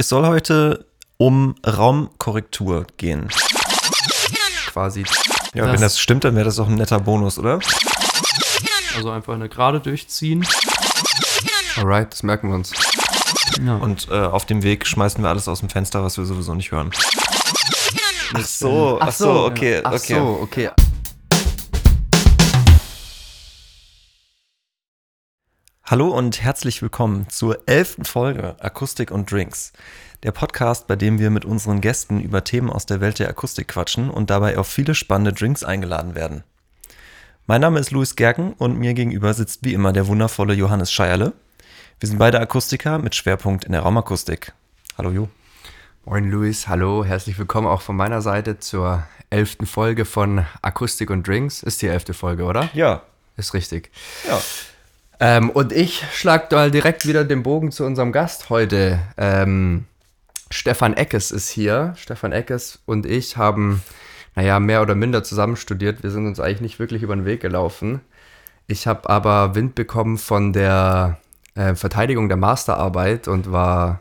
Es soll heute um Raumkorrektur gehen. quasi. Ja, Das- wenn das stimmt, dann wäre das auch ein netter Bonus, oder? Also einfach eine Gerade durchziehen. Alright, das merken wir uns. Ja. Und äh, auf dem Weg schmeißen wir alles aus dem Fenster, was wir sowieso nicht hören. Ach so, ach so, okay, Ach okay. so, okay. Hallo und herzlich willkommen zur elften Folge Akustik und Drinks. Der Podcast, bei dem wir mit unseren Gästen über Themen aus der Welt der Akustik quatschen und dabei auf viele spannende Drinks eingeladen werden. Mein Name ist Luis Gerken und mir gegenüber sitzt wie immer der wundervolle Johannes Scheierle. Wir sind beide Akustiker mit Schwerpunkt in der Raumakustik. Hallo Jo. Moin Luis, hallo, herzlich willkommen auch von meiner Seite zur elften Folge von Akustik und Drinks. Ist die elfte Folge, oder? Ja. Ist richtig. Ja. Ähm, und ich schlag mal direkt wieder den Bogen zu unserem Gast heute. Ähm, Stefan Eckes ist hier. Stefan Eckes und ich haben, naja, mehr oder minder zusammen studiert. Wir sind uns eigentlich nicht wirklich über den Weg gelaufen. Ich habe aber Wind bekommen von der äh, Verteidigung der Masterarbeit und war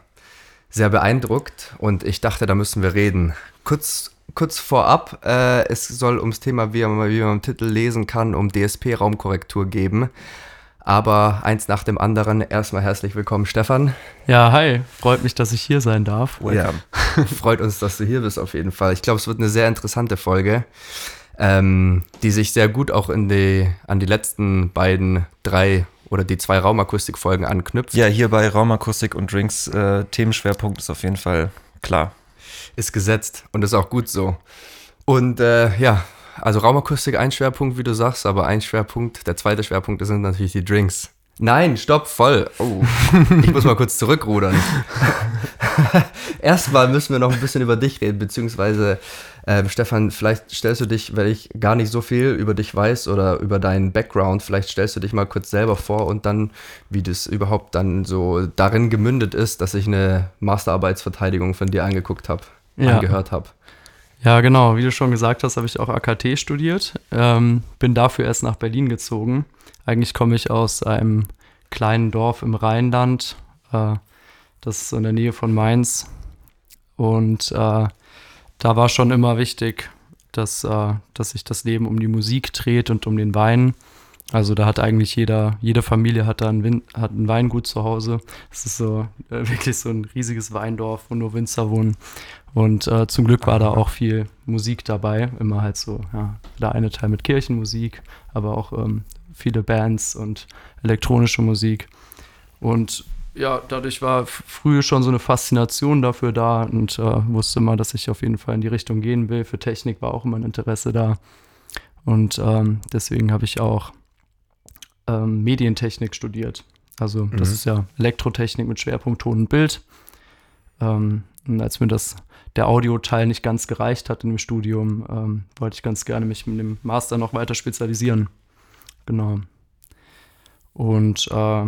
sehr beeindruckt und ich dachte, da müssen wir reden. Kurz, kurz vorab, äh, es soll ums Thema, wie man, wie man im Titel lesen kann, um DSP-Raumkorrektur geben. Aber eins nach dem anderen. Erstmal herzlich willkommen, Stefan. ja, hi. Freut mich, dass ich hier sein darf. Welcome. Freut uns, dass du hier bist, auf jeden Fall. Ich glaube, es wird eine sehr interessante Folge, ähm, die sich sehr gut auch in die, an die letzten beiden, drei oder die zwei Raumakustik-Folgen anknüpft. Ja, hier bei Raumakustik und Drinks äh, Themenschwerpunkt ist auf jeden Fall klar. ist gesetzt und ist auch gut so. Und äh, ja, also Raumakustik ein Schwerpunkt, wie du sagst, aber ein Schwerpunkt, der zweite Schwerpunkt sind natürlich die Drinks. Nein, stopp, voll. Oh, ich muss mal kurz zurückrudern. Erstmal müssen wir noch ein bisschen über dich reden, beziehungsweise ähm, Stefan, vielleicht stellst du dich, weil ich gar nicht so viel über dich weiß oder über deinen Background, vielleicht stellst du dich mal kurz selber vor und dann, wie das überhaupt dann so darin gemündet ist, dass ich eine Masterarbeitsverteidigung von dir angeguckt habe, Ja. angehört habe. Ja, genau. Wie du schon gesagt hast, habe ich auch AKT studiert. Ähm, bin dafür erst nach Berlin gezogen. Eigentlich komme ich aus einem kleinen Dorf im Rheinland. Äh, das ist in der Nähe von Mainz. Und äh, da war schon immer wichtig, dass, äh, dass sich das Leben um die Musik dreht und um den Wein. Also da hat eigentlich jeder, jede Familie hat da ein, Win hat ein Weingut zu Hause. Es ist so äh, wirklich so ein riesiges Weindorf, wo nur Winzer wohnen. Und äh, zum Glück war da auch viel Musik dabei. Immer halt so, ja, der eine Teil mit Kirchenmusik, aber auch ähm, viele Bands und elektronische Musik. Und ja, dadurch war früh schon so eine Faszination dafür da und äh, wusste immer, dass ich auf jeden Fall in die Richtung gehen will. Für Technik war auch immer ein Interesse da. Und ähm, deswegen habe ich auch ähm, Medientechnik studiert. Also das Mhm. ist ja Elektrotechnik mit Schwerpunkt Ton und Bild. Ähm, und als mir das der Audioteil nicht ganz gereicht hat in dem Studium, ähm, wollte ich ganz gerne mich mit dem Master noch weiter spezialisieren. Genau. Und äh,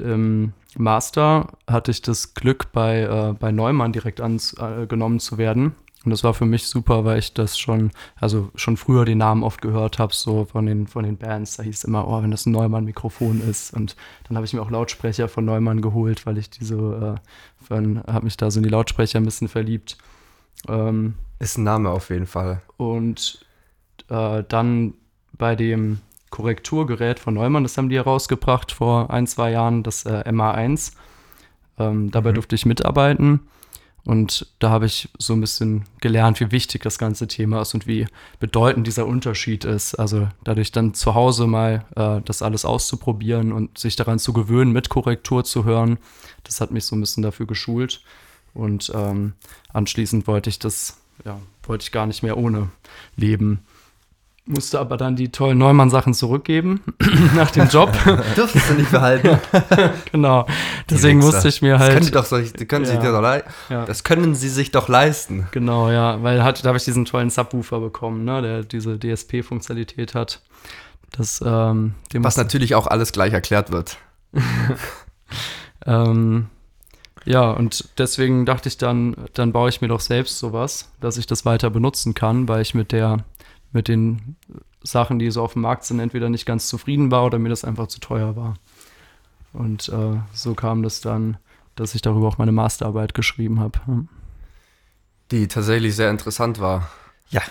im Master hatte ich das Glück, bei, äh, bei Neumann direkt angenommen zu werden. Und das war für mich super, weil ich das schon, also schon früher den Namen oft gehört habe, so von den, von den Bands. Da hieß es immer, oh, wenn das ein Neumann-Mikrofon ist. Und dann habe ich mir auch Lautsprecher von Neumann geholt, weil ich diese, äh, habe mich da so in die Lautsprecher ein bisschen verliebt. Ähm, Ist ein Name auf jeden Fall. und äh, dann bei dem Korrekturgerät von Neumann, das haben die herausgebracht vor ein, zwei Jahren, das äh, MA1. Ähm, dabei Mhm. durfte ich mitarbeiten. Und da habe ich so ein bisschen gelernt, wie wichtig das ganze Thema ist und wie bedeutend dieser Unterschied ist. Also dadurch dann zu Hause mal äh, das alles auszuprobieren und sich daran zu gewöhnen, mit Korrektur zu hören, das hat mich so ein bisschen dafür geschult. Und ähm, anschließend wollte ich das, ja, wollte ich gar nicht mehr ohne leben. Musste aber dann die tollen Neumann-Sachen zurückgeben nach dem Job. Dürftest du nicht behalten. genau. Deswegen musste ich mir Das können, halt. doch, so- können Ja. dir doch lei- Ja. das können sie sich doch leisten. Genau, ja, weil hat, da habe ich diesen tollen Subwoofer bekommen, ne, der diese DSP-Funktionalität hat. Das, ähm, Was natürlich auch alles gleich erklärt wird. Ähm, ja, und deswegen dachte ich dann, dann baue ich mir doch selbst sowas, dass ich das weiter benutzen kann, weil ich mit der, mit den Sachen, die so auf dem Markt sind, entweder nicht ganz zufrieden war oder mir das einfach zu teuer war. Und äh, so kam das dann, dass ich darüber auch meine Masterarbeit geschrieben habe. Die tatsächlich sehr interessant war. Ja,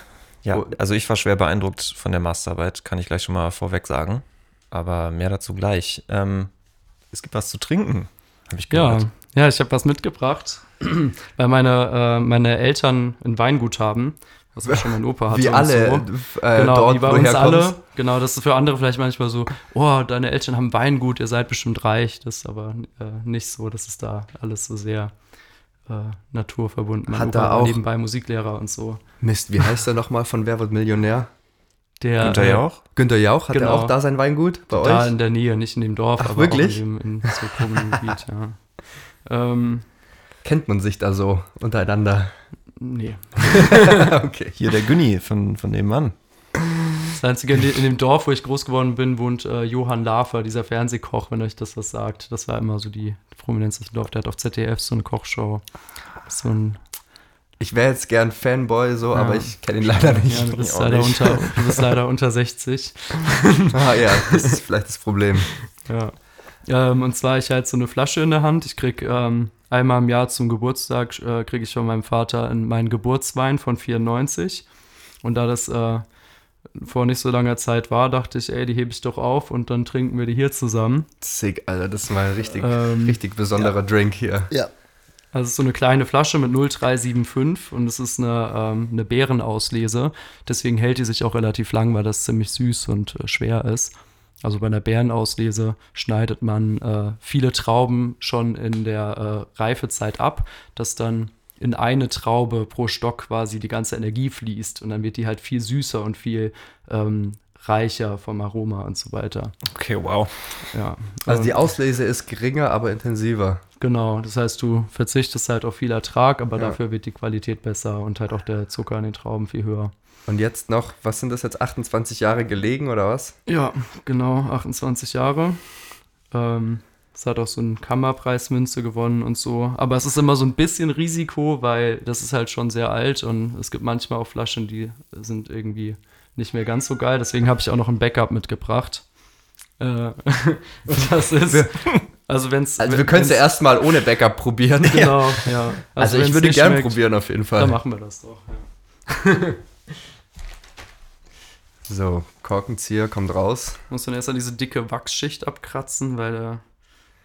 ja. Also ich war schwer beeindruckt von der Masterarbeit, kann ich gleich schon mal vorweg sagen. Aber mehr dazu gleich. Ähm, es gibt was zu trinken, habe ich Ja, gehört. ja, ich habe was mitgebracht, weil meine, äh, meine Eltern ein Weingut haben, was schon mein Opa hatte. Wie und alle So. äh, genau, dort, wie bei uns alle. Genau, das ist für andere vielleicht manchmal so, oh, deine Eltern haben Weingut, ihr seid bestimmt reich. Das ist aber äh, nicht so, das ist da alles so sehr äh, naturverbunden. Mein Hat Opa da auch- nebenbei Musiklehrer und so. Mist, wie heißt der nochmal von Wer wird Millionär? Der, Günther äh, Jauch? Günter Jauch, hat Genau. er auch da sein Weingut bei Da euch? in der Nähe, nicht in dem Dorf, Ach, aber wirklich? auch in, dem, in so komischen Gebiet, ja. Ähm, Kennt man sich da so untereinander? Nee. okay. Hier der Günni von, von dem Mann. Das Einzige, in, de- in dem Dorf, wo ich groß geworden bin, wohnt äh, Johann Lafer, dieser Fernsehkoch, wenn euch das was sagt. Das war immer so die Prominenz des Dorf. Der hat auf ZDF so eine Kochshow. So ein, Ich wäre jetzt gern Fanboy, so, Ja. aber ich kenne ihn leider nicht. ja, du, bist leider nicht. unter, du bist leider unter 60. ah ja, das ist vielleicht das Problem. Ja. Ähm, und zwar, ich halte so eine Flasche in der Hand. Ich krieg ähm, einmal im Jahr zum Geburtstag, äh, kriege ich von meinem Vater einen- meinen Geburtswein von 94. Und da das äh, vor nicht so langer Zeit war, dachte ich, ey, die hebe ich doch auf und dann trinken wir die hier zusammen. Sick, Alter, das ist mal ein richtig, Ähm, richtig besonderer Drink hier. Ja. Also es ist so eine kleine Flasche mit 0,375 und es ist eine, ähm, eine Beerenauslese. Deswegen hält die sich auch relativ lang, weil das ziemlich süß und äh, schwer ist. Also bei einer Beerenauslese schneidet man äh, viele Trauben schon in der äh, Reifezeit ab, dass dann in eine Traube pro Stock quasi die ganze Energie fließt und dann wird die halt viel süßer und viel ähm, reicher vom Aroma und so weiter. Okay, wow. Ja. Also die Auslese ist geringer, aber intensiver. Genau, das heißt, du verzichtest halt auf viel Ertrag, aber Ja. dafür wird die Qualität besser und halt auch der Zucker in den Trauben viel höher. Und jetzt noch, was sind das jetzt, 28 Jahre gelegen oder was? Ja, genau, 28 Jahre. Ähm, es hat auch so einen Kammerpreismünze gewonnen und so. Aber es ist immer so ein bisschen Risiko, weil das ist halt schon sehr alt und es gibt manchmal auch Flaschen, die sind irgendwie nicht mehr ganz so geil. Deswegen habe ich auch noch ein Backup mitgebracht. Äh, das ist. Also, wenn es. Also wir können es ja erstmal ohne Backup probieren. Genau, ja. Also, ich wenn's würde nicht gern schmeckt, probieren auf jeden Fall. Dann machen wir das doch. Ja. So, Korkenzieher kommt raus. Muss dann erst an diese dicke Wachsschicht abkratzen, weil er,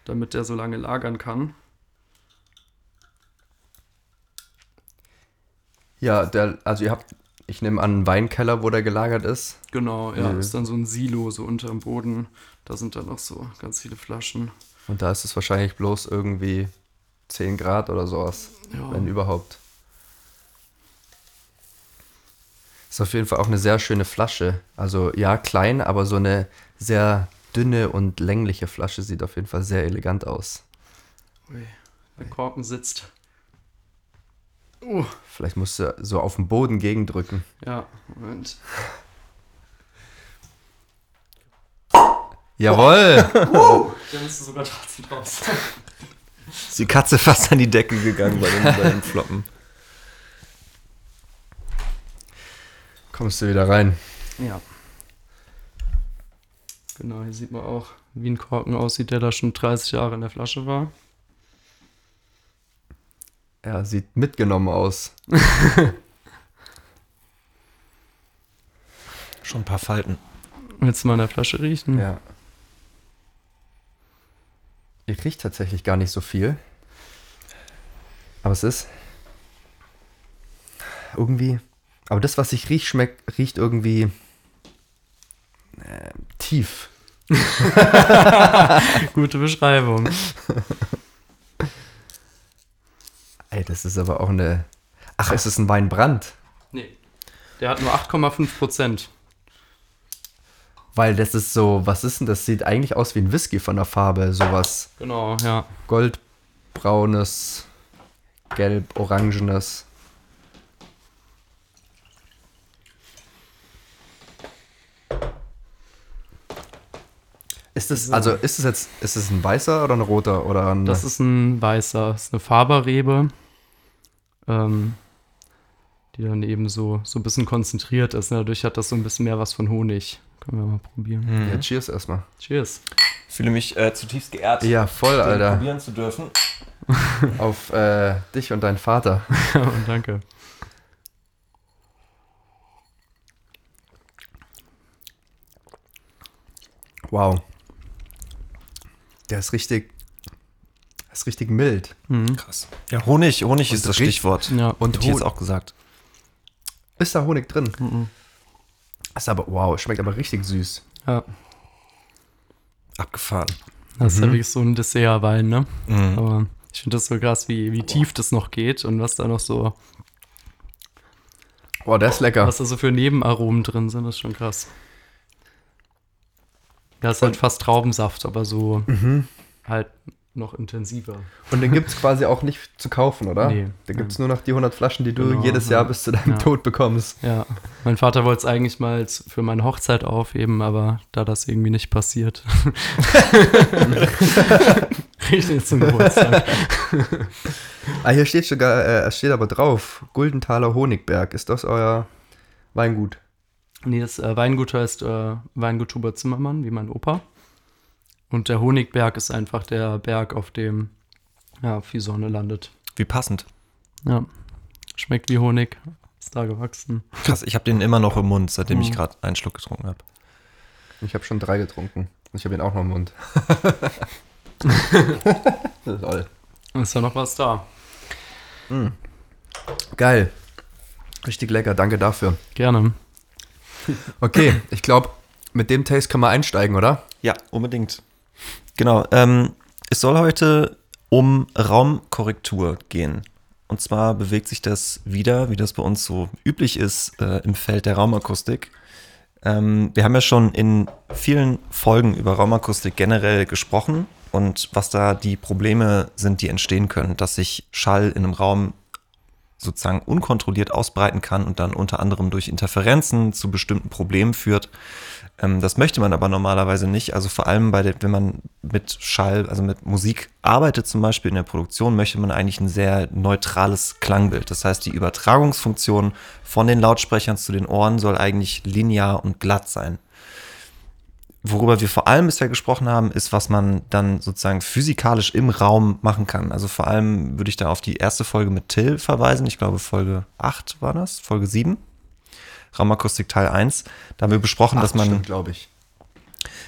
damit der so lange lagern kann. Ja, der, also ihr habt, ich nehme an, einen Weinkeller, wo der gelagert ist. Genau, ja. Mhm. Ist dann so ein Silo so unter dem Boden. Da sind dann noch so ganz viele Flaschen. Und da ist es wahrscheinlich bloß irgendwie 10 Grad oder sowas, Ja. wenn überhaupt. Ist auf jeden Fall auch eine sehr schöne Flasche. Also ja, klein, aber so eine sehr dünne und längliche Flasche sieht auf jeden Fall sehr elegant aus. Ui, der Korken sitzt. Uh, Vielleicht musst du so auf den Boden gegendrücken. ja, Moment. Jawohl! Dann ist du sogar trotzdem raus. Ist die Katze fast an die Decke gegangen bei den, bei den Floppen. Kommst du wieder rein. ja. Genau, hier sieht man auch, wie ein Korken aussieht, der da schon 30 Jahre in der Flasche war. Ja, sieht mitgenommen aus. Schon ein paar Falten. Willst du mal in der Flasche riechen? Ja. Ich riecht tatsächlich gar nicht so viel. Aber es ist irgendwie. Aber das, was ich riech, schmeckt, riecht irgendwie äh, tief. Gute Beschreibung. Ey, das ist aber auch eine. Ach, es ist ein Weinbrand. Nee. Der hat nur 8,5 Prozent. Weil das ist so, was ist denn das? Sieht eigentlich aus wie ein Whisky von der Farbe. Sowas Genau, ja. goldbraunes, gelb-orangenes. Ist es, also ist es jetzt, ist es ein weißer oder ein roter oder ein, Das ist ein weißer, das ist eine Faberrebe, ähm, die dann eben so, so ein bisschen konzentriert ist. Ne? Dadurch hat das so ein bisschen mehr was von Honig. Können wir mal probieren. ja, cheers erstmal. Cheers. Ich fühle mich äh, zutiefst geehrt, Ja, voll, den Alter. probieren zu dürfen. auf äh, dich und deinen Vater. und danke. Wow. Der ist richtig, der ist richtig mild. Mhm. Krass. Ja, Honig, Honig Und ist das Stichwort. Ja. Und jetzt Hon- auch gesagt. Ist da Honig drin? Mhm. Ist aber, wow, schmeckt aber richtig süß. Ja. Abgefahren. Das ist Mhm. ja wirklich so ein Dessertwein, ne? Mhm. Aber ich finde das so krass, wie, wie tief das noch geht und was da noch so, Wow, der ist lecker. was da so für Nebenaromen drin sind, ist schon krass. Ja, ist halt fast Traubensaft, aber so Mhm. halt noch intensiver. Und den gibt es quasi auch nicht zu kaufen, oder? Nee. Da gibt es nur noch die 100 Flaschen, die du Genau, jedes Jahr ja. bis zu deinem Ja. Tod bekommst. Ja, mein Vater wollte es eigentlich mal für meine Hochzeit aufheben, aber da das irgendwie nicht passiert. Richtig zum Geburtstag. Ah, hier steht sogar, äh, es steht aber drauf, Guldenthaler Honigberg. Ist das euer Weingut? Nee, das äh, Weingut heißt äh, Weingut Hubert Zimmermann, wie mein Opa. Und der Honigberg ist einfach der Berg, auf dem ja, viel Sonne landet. Wie passend. Ja, schmeckt wie Honig, ist da gewachsen. Krass, ich habe den immer noch im Mund, seitdem ich Mhm. gerade einen Schluck getrunken habe. Ich habe schon drei getrunken. Ich habe ihn auch noch im Mund. Lol. Ist ja noch was da. Geil. Richtig lecker, danke dafür. Gerne. Okay, ich glaube, mit dem Taste können wir einsteigen, oder? Ja, unbedingt. Genau. Ähm, es soll heute um Raumkorrektur gehen. Und zwar bewegt sich das wieder, wie das bei uns so üblich ist, äh, im Feld der Raumakustik. Ähm, wir haben ja schon in vielen Folgen über Raumakustik generell gesprochen und was da die Probleme sind, die entstehen können, dass sich Schall in einem Raum sozusagen unkontrolliert ausbreiten kann und dann unter anderem durch Interferenzen zu bestimmten Problemen führt. Ähm, das möchte man aber normalerweise nicht. Also vor allem bei der, wenn man mit Schall, also mit Musik arbeitet zum Beispiel in der Produktion, möchte man eigentlich ein sehr neutrales Klangbild. Das heißt, die Übertragungsfunktion von den Lautsprechern zu den Ohren soll eigentlich linear und glatt sein. Worüber wir vor allem bisher gesprochen haben, ist, was man dann sozusagen physikalisch im Raum machen kann. Also vor allem würde ich da auf die erste Folge mit Till verweisen. Ich glaube, Folge 8 war das, Folge 7. Raumakustik Teil 1. Da haben wir besprochen, dass man. glaube ich.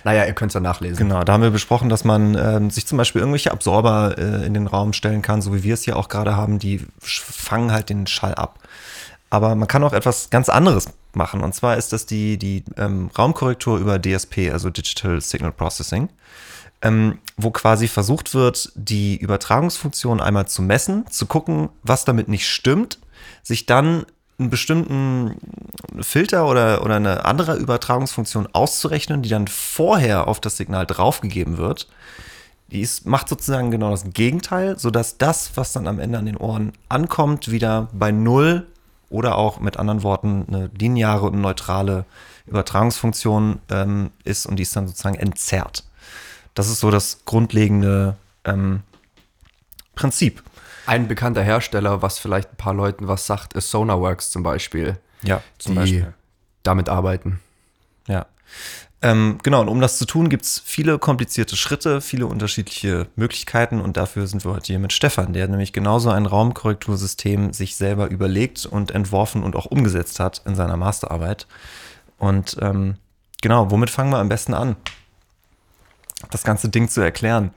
Naja, ihr könnt es ja nachlesen. Genau, da haben wir besprochen, dass man ähm, sich zum Beispiel irgendwelche Absorber äh, in den Raum stellen kann, so wie wir es hier auch gerade haben, die fangen halt den Schall ab. Aber man kann auch etwas ganz anderes machen. Und zwar ist das die, die ähm, Raumkorrektur über DSP, also Digital Signal Processing, ähm, wo quasi versucht wird, die Übertragungsfunktion einmal zu messen, zu gucken, was damit nicht stimmt, sich dann einen bestimmten Filter oder, oder eine andere Übertragungsfunktion auszurechnen, die dann vorher auf das Signal draufgegeben wird. Die ist, macht sozusagen genau das Gegenteil, sodass das, was dann am Ende an den Ohren ankommt, wieder bei Null oder auch mit anderen Worten eine lineare und neutrale Übertragungsfunktion ähm, ist und die ist dann sozusagen entzerrt. Das ist so das grundlegende ähm, Prinzip. Ein bekannter Hersteller, was vielleicht ein paar Leuten was sagt, ist Sonarworks zum Beispiel, Ja, zum die Beispiel. damit arbeiten. Ja. Ähm, genau, und um das zu tun, gibt es viele komplizierte Schritte, viele unterschiedliche Möglichkeiten und dafür sind wir heute hier mit Stefan, der nämlich genauso ein Raumkorrektursystem sich selber überlegt und entworfen und auch umgesetzt hat in seiner Masterarbeit. Und ähm, genau, womit fangen wir am besten an? Das ganze Ding zu erklären.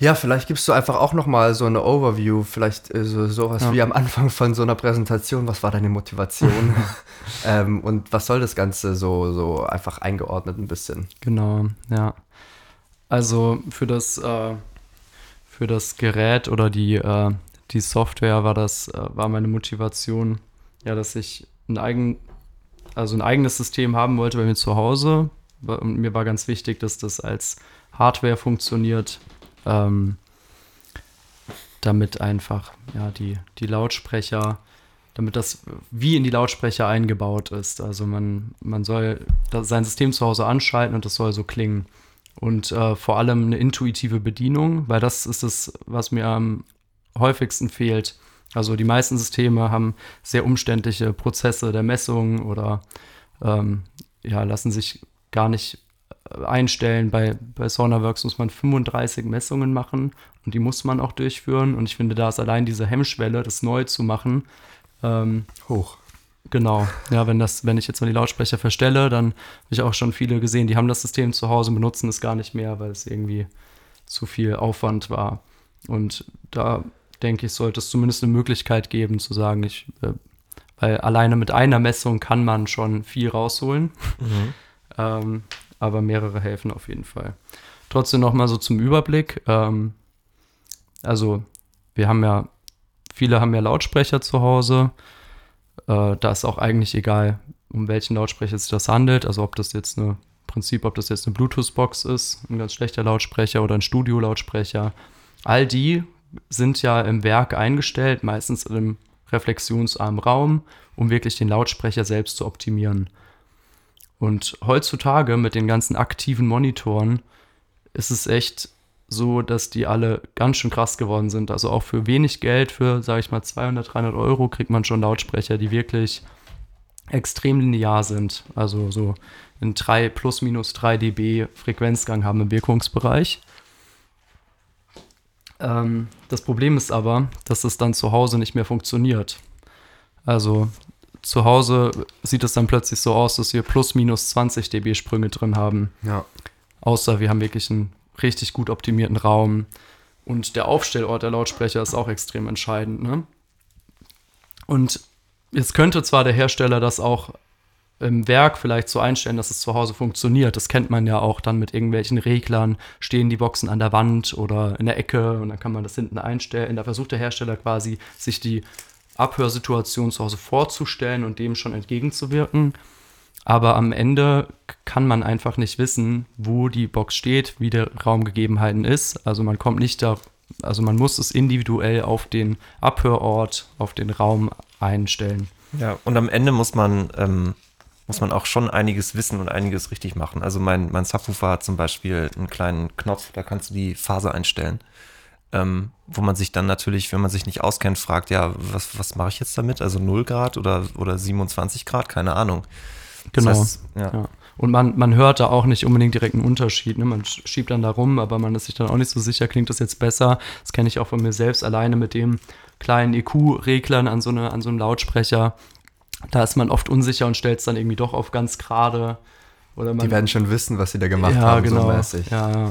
Ja, vielleicht gibst du einfach auch noch mal so eine Overview, vielleicht äh, so sowas Ja. wie am Anfang von so einer Präsentation. Was war deine Motivation? ähm, und was soll das Ganze so, so einfach eingeordnet ein bisschen? Genau, ja. Also für das, äh, für das Gerät oder die, äh, die Software war das, äh, war meine Motivation, ja, dass ich ein eigen, also ein eigenes System haben wollte bei mir zu Hause. Und mir war ganz wichtig, dass das als Hardware funktioniert, ähm, damit einfach ja, die, die Lautsprecher, damit das wie in die Lautsprecher eingebaut ist. Also man, man soll sein System zu Hause anschalten und das soll so klingen. Und äh, vor allem eine intuitive Bedienung, weil das ist es, was mir am häufigsten fehlt. Also die meisten Systeme haben sehr umständliche Prozesse der Messung oder ähm, ja, lassen sich gar nicht einstellen. Bei, bei SaunaWorks muss man 35 Messungen machen und die muss man auch durchführen. Und ich finde, da ist allein diese Hemmschwelle, das neu zu machen, ähm, Hoch. Genau, ja, wenn das, wenn ich jetzt mal die Lautsprecher verstelle, dann habe ich auch schon viele gesehen, die haben das System zu Hause, benutzen es gar nicht mehr, weil es irgendwie zu viel Aufwand war. Und da denke ich, sollte es zumindest eine Möglichkeit geben zu sagen, ich, äh, weil alleine mit einer Messung kann man schon viel rausholen, Mhm. ähm, aber mehrere helfen auf jeden Fall. Trotzdem noch mal so zum Überblick. Ähm, also wir haben ja, viele haben ja Lautsprecher zu Hause. Äh, da ist auch eigentlich egal, um welchen Lautsprecher es sich das handelt. Also ob das jetzt eine, im Prinzip, ob das jetzt eine Bluetooth-Box ist, ein ganz schlechter Lautsprecher oder ein Studio-Lautsprecher. All die sind ja im Werk eingestellt, meistens in einem reflexionsarmen Raum, um wirklich den Lautsprecher selbst zu optimieren. Und heutzutage mit den ganzen aktiven Monitoren ist es echt so, dass die alle ganz schön krass geworden sind. Also auch für wenig Geld, für, sage ich mal, 200, 300 Euro kriegt man schon Lautsprecher, die wirklich extrem linear sind. Also so in 3 plus minus 3 dB Frequenzgang haben im Wirkungsbereich. Ähm, das Problem ist aber, dass es dann zu Hause nicht mehr funktioniert. Also zu Hause sieht es dann plötzlich so aus, dass wir plus minus 20 dB Sprünge drin haben. Ja. Außer wir haben wirklich einen richtig gut optimierten Raum. Und der Aufstellort der Lautsprecher ist auch extrem entscheidend. Ne? Und jetzt könnte zwar der Hersteller das auch im Werk vielleicht so einstellen, dass es zu Hause funktioniert. Das kennt man ja auch dann mit irgendwelchen Reglern. Stehen die Boxen an der Wand oder in der Ecke und dann kann man das hinten einstellen. Da versucht der Hersteller quasi, sich die Abhörsituation zu Hause vorzustellen und dem schon entgegenzuwirken. Aber am Ende kann man einfach nicht wissen, wo die Box steht, wie der Raumgegebenheiten ist. Also man kommt nicht da, also man muss es individuell auf den Abhörort, auf den Raum einstellen. Ja, und am Ende muss man, ähm, muss man auch schon einiges wissen und einiges richtig machen. Also mein, mein Subwoofer hat zum Beispiel einen kleinen Knopf, da kannst du die Phase einstellen. Ähm, wo man sich dann natürlich, wenn man sich nicht auskennt, fragt, ja, was, was mache ich jetzt damit? Also 0 Grad oder, oder 27 Grad? Keine Ahnung. Das Genau. heißt, ja. Ja. Und man, man hört da auch nicht unbedingt direkt einen Unterschied. Ne? Man sch- schiebt dann da rum, aber man ist sich dann auch nicht so sicher, klingt das jetzt besser. Das kenne ich auch von mir selbst alleine mit dem kleinen EQ-Reglern an, so eine, an so einem Lautsprecher. Da ist man oft unsicher und stellt es dann irgendwie doch auf ganz gerade. Oder man, Die werden schon wissen, was sie da gemacht ja, haben, genau. so mäßig. Ja, ja.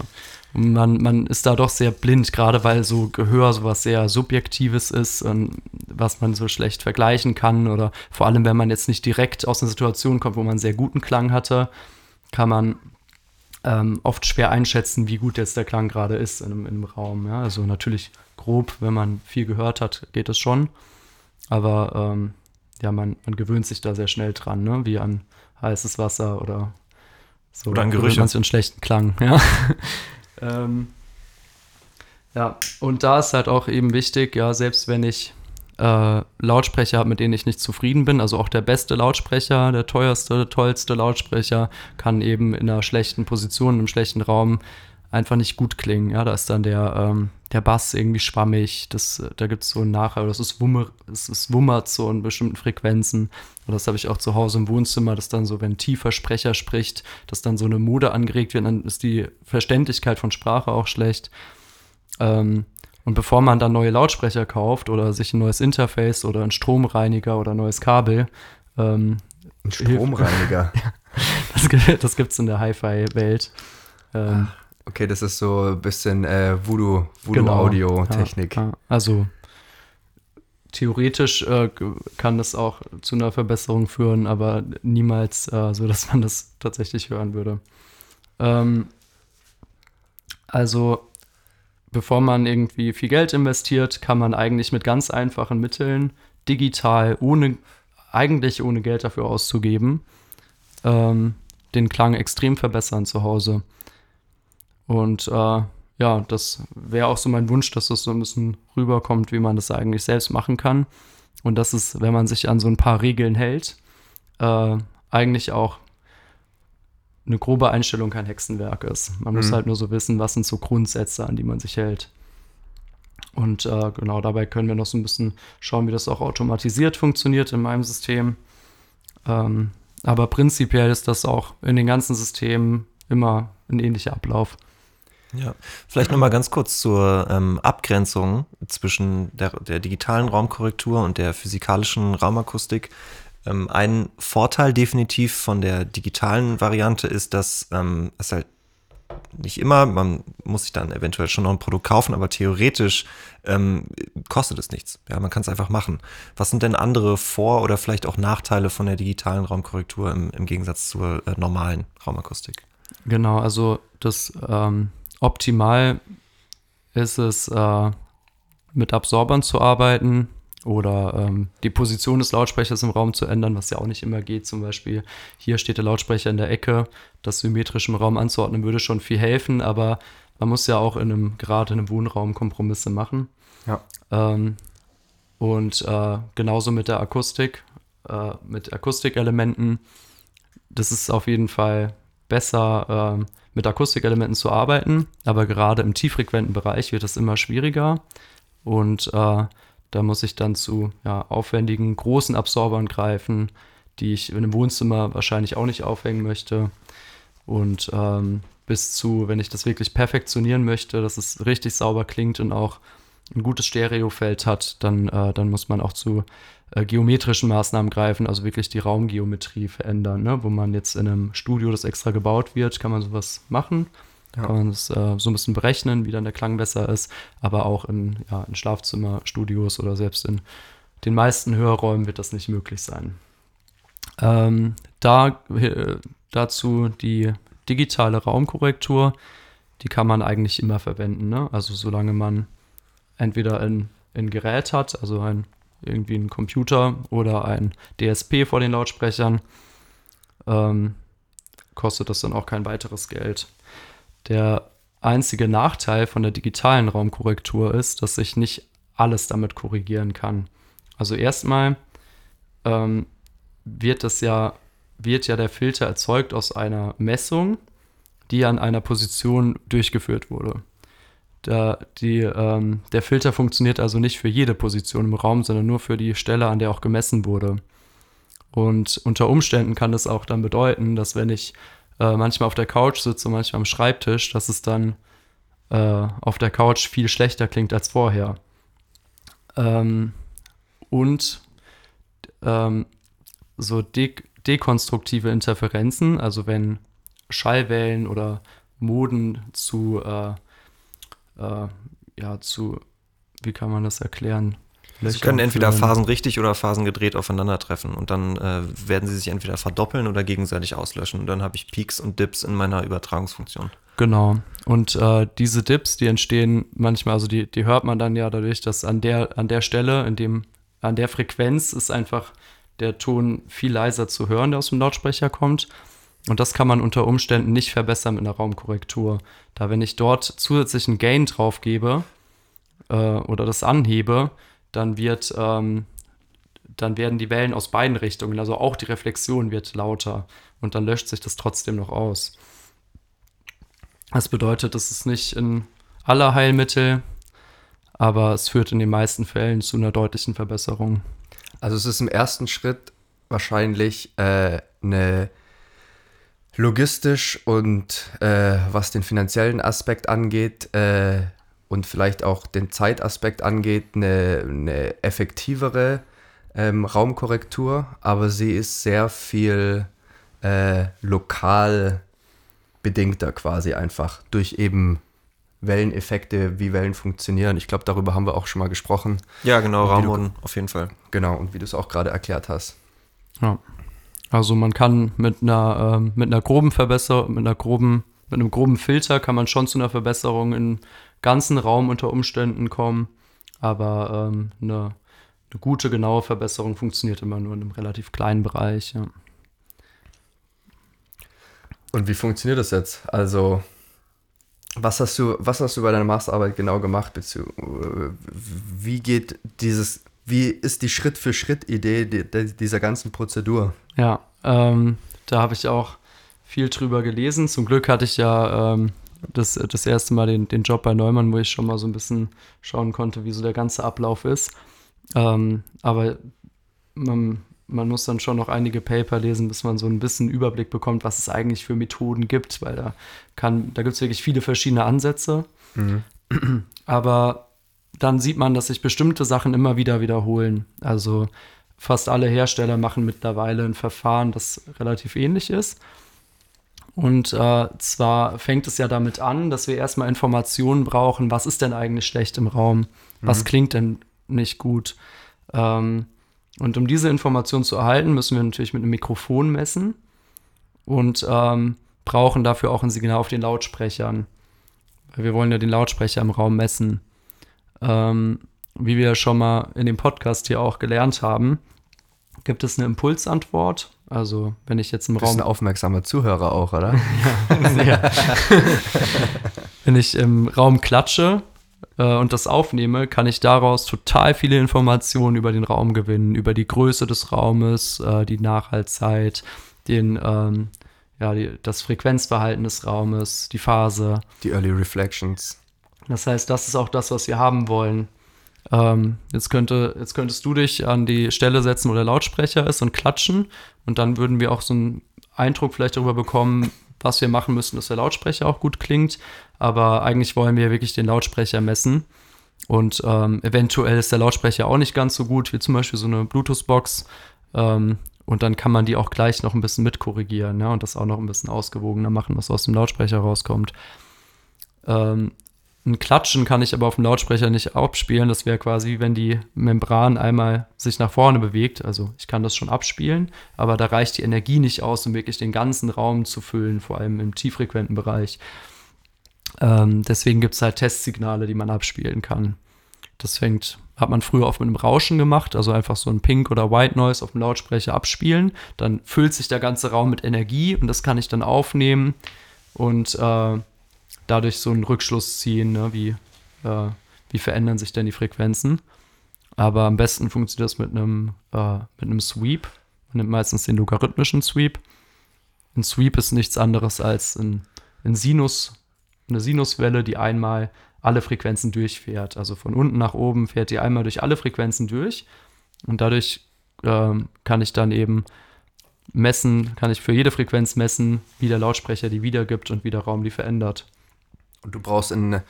Man, man ist da doch sehr blind, gerade weil so Gehör sowas sehr Subjektives ist und was man so schlecht vergleichen kann. Oder vor allem, wenn man jetzt nicht direkt aus einer Situation kommt, wo man einen sehr guten Klang hatte, kann man ähm, oft schwer einschätzen, wie gut jetzt der Klang gerade ist in in einem Raum. Ja? Also natürlich grob, wenn man viel gehört hat, geht es schon. Aber ähm, ja, man, man gewöhnt sich da sehr schnell dran, ne? wie an heißes Wasser oder so. Oder an Gerüche. Man sich an schlechten Klang, ja. Ähm, ja, und da ist halt auch eben wichtig, ja, selbst wenn ich äh, Lautsprecher habe, mit denen ich nicht zufrieden bin, also auch der beste Lautsprecher, der teuerste, tollste Lautsprecher, kann eben in einer schlechten Position, einem schlechten Raum einfach nicht gut klingen. Ja, da ist dann der, ähm, der Bass irgendwie schwammig, das, da gibt es so ein Nachher, das ist, Wummer, das ist wummert so in bestimmten Frequenzen. Und das habe ich auch zu Hause im Wohnzimmer, dass dann so, wenn ein tiefer Sprecher spricht, dass dann so eine Mode angeregt wird, dann ist die Verständlichkeit von Sprache auch schlecht. Ähm, und bevor man dann neue Lautsprecher kauft oder sich ein neues Interface oder einen Stromreiniger oder ein neues Kabel, ähm, Ein Stromreiniger. das, gibt- das gibt es in der Hi-Fi-Welt. Ähm, Okay, das ist so ein bisschen äh, Voodoo, Genau. Voodoo-Audio-Technik. Ja. Also theoretisch äh, kann das auch zu einer Verbesserung führen, aber niemals äh, so, dass man das tatsächlich hören würde. Ähm, also bevor man irgendwie viel Geld investiert, kann man eigentlich mit ganz einfachen Mitteln digital, ohne eigentlich ohne Geld dafür auszugeben, ähm, den Klang extrem verbessern zu Hause. Und äh, ja, das wäre auch so mein Wunsch, dass das so ein bisschen rüberkommt, wie man das eigentlich selbst machen kann. Und dass es, wenn man sich an so ein paar Regeln hält, äh, eigentlich auch eine grobe Einstellung kein Hexenwerk ist. Man muss Mhm. halt nur so wissen, was sind so Grundsätze, an die man sich hält. Und äh, genau dabei können wir noch so ein bisschen schauen, wie das auch automatisiert funktioniert in meinem System. Ähm, aber prinzipiell ist das auch in den ganzen Systemen immer ein ähnlicher Ablauf. Ja, vielleicht nochmal ganz kurz zur ähm, Abgrenzung zwischen der, der, digitalen Raumkorrektur und der physikalischen Raumakustik. Ähm, ein Vorteil definitiv von der digitalen Variante ist, dass ähm, es halt nicht immer, man muss sich dann eventuell schon noch ein Produkt kaufen, aber theoretisch ähm, kostet es nichts. Ja, man kann es einfach machen. Was sind denn andere Vor- oder vielleicht auch Nachteile von der digitalen Raumkorrektur im, im Gegensatz zur äh, normalen Raumakustik? Genau, also das ähm, optimal ist es, äh, mit Absorbern zu arbeiten oder ähm, die Position des Lautsprechers im Raum zu ändern, was ja auch nicht immer geht. Zum Beispiel hier steht der Lautsprecher in der Ecke, das symmetrisch im Raum anzuordnen würde schon viel helfen, aber man muss ja auch in einem, gerade in einem Wohnraum Kompromisse machen. Ja. Ähm, und äh, genauso mit der Akustik, äh, mit Akustikelementen. Das ist auf jeden Fall besser, äh, mit Akustikelementen zu arbeiten, aber gerade im tieffrequenten Bereich wird es immer schwieriger. Und äh, da muss ich dann zu ja, aufwendigen, großen Absorbern greifen, die ich in einem Wohnzimmer wahrscheinlich auch nicht aufhängen möchte. Und ähm, bis zu, wenn ich das wirklich perfektionieren möchte, dass es richtig sauber klingt und auch ein gutes Stereofeld hat, dann, äh, dann muss man auch zu äh, geometrischen Maßnahmen greifen, also wirklich die Raumgeometrie verändern. Ne? Wo man jetzt in einem Studio, das extra gebaut wird, kann man sowas machen. Da ja. kann man das äh, so ein bisschen berechnen, wie dann der Klang besser ist. Aber auch in, ja, in Schlafzimmerstudios oder selbst in den meisten Hörräumen wird das nicht möglich sein. Ähm, da, äh, dazu die digitale Raumkorrektur, die kann man eigentlich immer verwenden. Ne? Also solange man entweder ein, ein Gerät hat, also ein, irgendwie ein Computer oder ein DSP vor den Lautsprechern, ähm, kostet das dann auch kein weiteres Geld. Der einzige Nachteil von der digitalen Raumkorrektur ist, dass ich nicht alles damit korrigieren kann. Also erstmal ähm, wird das ja, wird ja der Filter erzeugt aus einer Messung, die an einer Position durchgeführt wurde. Da die, ähm, der Filter funktioniert also nicht für jede Position im Raum, sondern nur für die Stelle, an der auch gemessen wurde. Und unter Umständen kann das auch dann bedeuten, dass wenn ich äh, manchmal auf der Couch sitze manchmal am Schreibtisch, dass es dann äh, auf der Couch viel schlechter klingt als vorher. Ähm, und ähm, so de dekonstruktive Interferenzen, also wenn Schallwellen oder Moden zu, äh, äh, ja, zu, wie kann man das erklären? Sie können entweder Phasen richtig oder Phasen gedreht aufeinandertreffen und dann äh, werden sie sich entweder verdoppeln oder gegenseitig auslöschen. Und dann habe ich Peaks und Dips in meiner Übertragungsfunktion. Genau. Und äh, diese Dips, die entstehen manchmal, also die, die hört man dann ja dadurch, dass an der, an der Stelle, in dem, an der Frequenz ist einfach der Ton viel leiser zu hören, der aus dem Lautsprecher kommt. Und das kann man unter Umständen nicht verbessern mit einer Raumkorrektur. Da wenn ich dort zusätzlichen Gain drauf gebe äh, oder das anhebe, dann wird, ähm, dann werden die Wellen aus beiden Richtungen, also auch die Reflexion wird lauter und dann löscht sich das trotzdem noch aus. Das bedeutet, es ist nicht in aller Heilmittel, aber es führt in den meisten Fällen zu einer deutlichen Verbesserung. Also es ist im ersten Schritt wahrscheinlich äh, eine logistisch und äh, was den finanziellen Aspekt angeht, äh, und vielleicht auch den Zeitaspekt angeht, eine, eine effektivere ähm, Raumkorrektur, aber sie ist sehr viel äh, lokal bedingter quasi einfach durch eben Welleneffekte, wie Wellen funktionieren. Ich glaube, darüber haben wir auch schon mal gesprochen. Ja, genau, Raummoden auf jeden Fall. Genau, und wie du es auch gerade erklärt hast. Ja. Also man kann mit einer, äh, mit einer groben Verbesserung, mit einer groben, mit einem groben Filter kann man schon zu einer Verbesserung in ganzen Raum unter Umständen kommen. Aber ähm, eine, eine, gute, genaue Verbesserung funktioniert immer nur in einem relativ kleinen Bereich. Ja. Und wie funktioniert das jetzt? Also, was hast du, was hast du bei deiner Masterarbeit genau gemacht? Wie geht dieses, wie ist die Schritt-für-Schritt-Idee dieser ganzen Prozedur? Ja, ähm, da habe ich auch viel drüber gelesen. Zum Glück hatte ich ja ähm, das, das erste Mal den, den Job bei Neumann, wo ich schon mal so ein bisschen schauen konnte, wie so der ganze Ablauf ist. Ähm, aber man, man muss dann schon noch einige Paper lesen, bis man so ein bisschen Überblick bekommt, was es eigentlich für Methoden gibt, weil da kann, da gibt es wirklich viele verschiedene Ansätze. Mhm. Aber dann sieht man, dass sich bestimmte Sachen immer wieder wiederholen. Also fast alle Hersteller machen mittlerweile ein Verfahren, das relativ ähnlich ist. Und äh, zwar fängt es ja damit an, dass wir erstmal Informationen brauchen, was ist denn eigentlich schlecht im Raum, was mhm. klingt denn nicht gut. Ähm, und um diese Information zu erhalten, müssen wir natürlich mit einem Mikrofon messen und ähm, brauchen dafür auch ein Signal auf den Lautsprechern. Wir wollen ja den Lautsprecher im Raum messen. Ähm, wie wir schon mal in dem Podcast hier auch gelernt haben, gibt es eine Impulsantwort. Also, wenn ich jetzt im Raum. Bist ein aufmerksamer Zuhörer auch, oder? ja, sehr. wenn ich im Raum klatsche, äh, und das aufnehme, kann ich daraus total viele Informationen über den Raum gewinnen, über die Größe des Raumes, äh, die Nachhaltzeit, den, ähm, ja, die, das Frequenzverhalten des Raumes, die Phase. Die Early Reflections. Das heißt, das ist auch das, was wir haben wollen. Ähm, jetzt, könnte, jetzt könntest du dich an die Stelle setzen, wo der Lautsprecher ist und klatschen. Und dann würden wir auch so einen Eindruck vielleicht darüber bekommen, was wir machen müssen, dass der Lautsprecher auch gut klingt. Aber eigentlich wollen wir wirklich den Lautsprecher messen. Und ähm, eventuell ist der Lautsprecher auch nicht ganz so gut wie zum Beispiel so eine Bluetooth-Box. Ähm, und dann kann man die auch gleich noch ein bisschen mitkorrigieren ja, und das auch noch ein bisschen ausgewogener machen, was aus dem Lautsprecher rauskommt. Ähm, ein Klatschen kann ich aber auf dem Lautsprecher nicht abspielen. Das wäre quasi, wenn die Membran einmal sich nach vorne bewegt. Also ich kann das schon abspielen, aber da reicht die Energie nicht aus, um wirklich den ganzen Raum zu füllen, vor allem im tieffrequenten Bereich. Ähm, deswegen gibt es halt Testsignale, die man abspielen kann. Das fängt, hat man früher oft mit einem Rauschen gemacht, also einfach so ein Pink oder White Noise auf dem Lautsprecher abspielen. Dann füllt sich der ganze Raum mit Energie und das kann ich dann aufnehmen und äh, dadurch so einen Rückschluss ziehen, ne? wie, äh, wie verändern sich denn die Frequenzen. Aber am besten funktioniert das mit einem, äh, mit einem Sweep. Man nimmt meistens den logarithmischen Sweep. Ein Sweep ist nichts anderes als ein, ein Sinus, eine Sinuswelle, die einmal alle Frequenzen durchfährt. Also von unten nach oben fährt die einmal durch alle Frequenzen durch. Und dadurch ähm, kann ich dann eben messen, kann ich für jede Frequenz messen, wie der Lautsprecher die wiedergibt und wie der Raum die verändert. Und du brauchst in,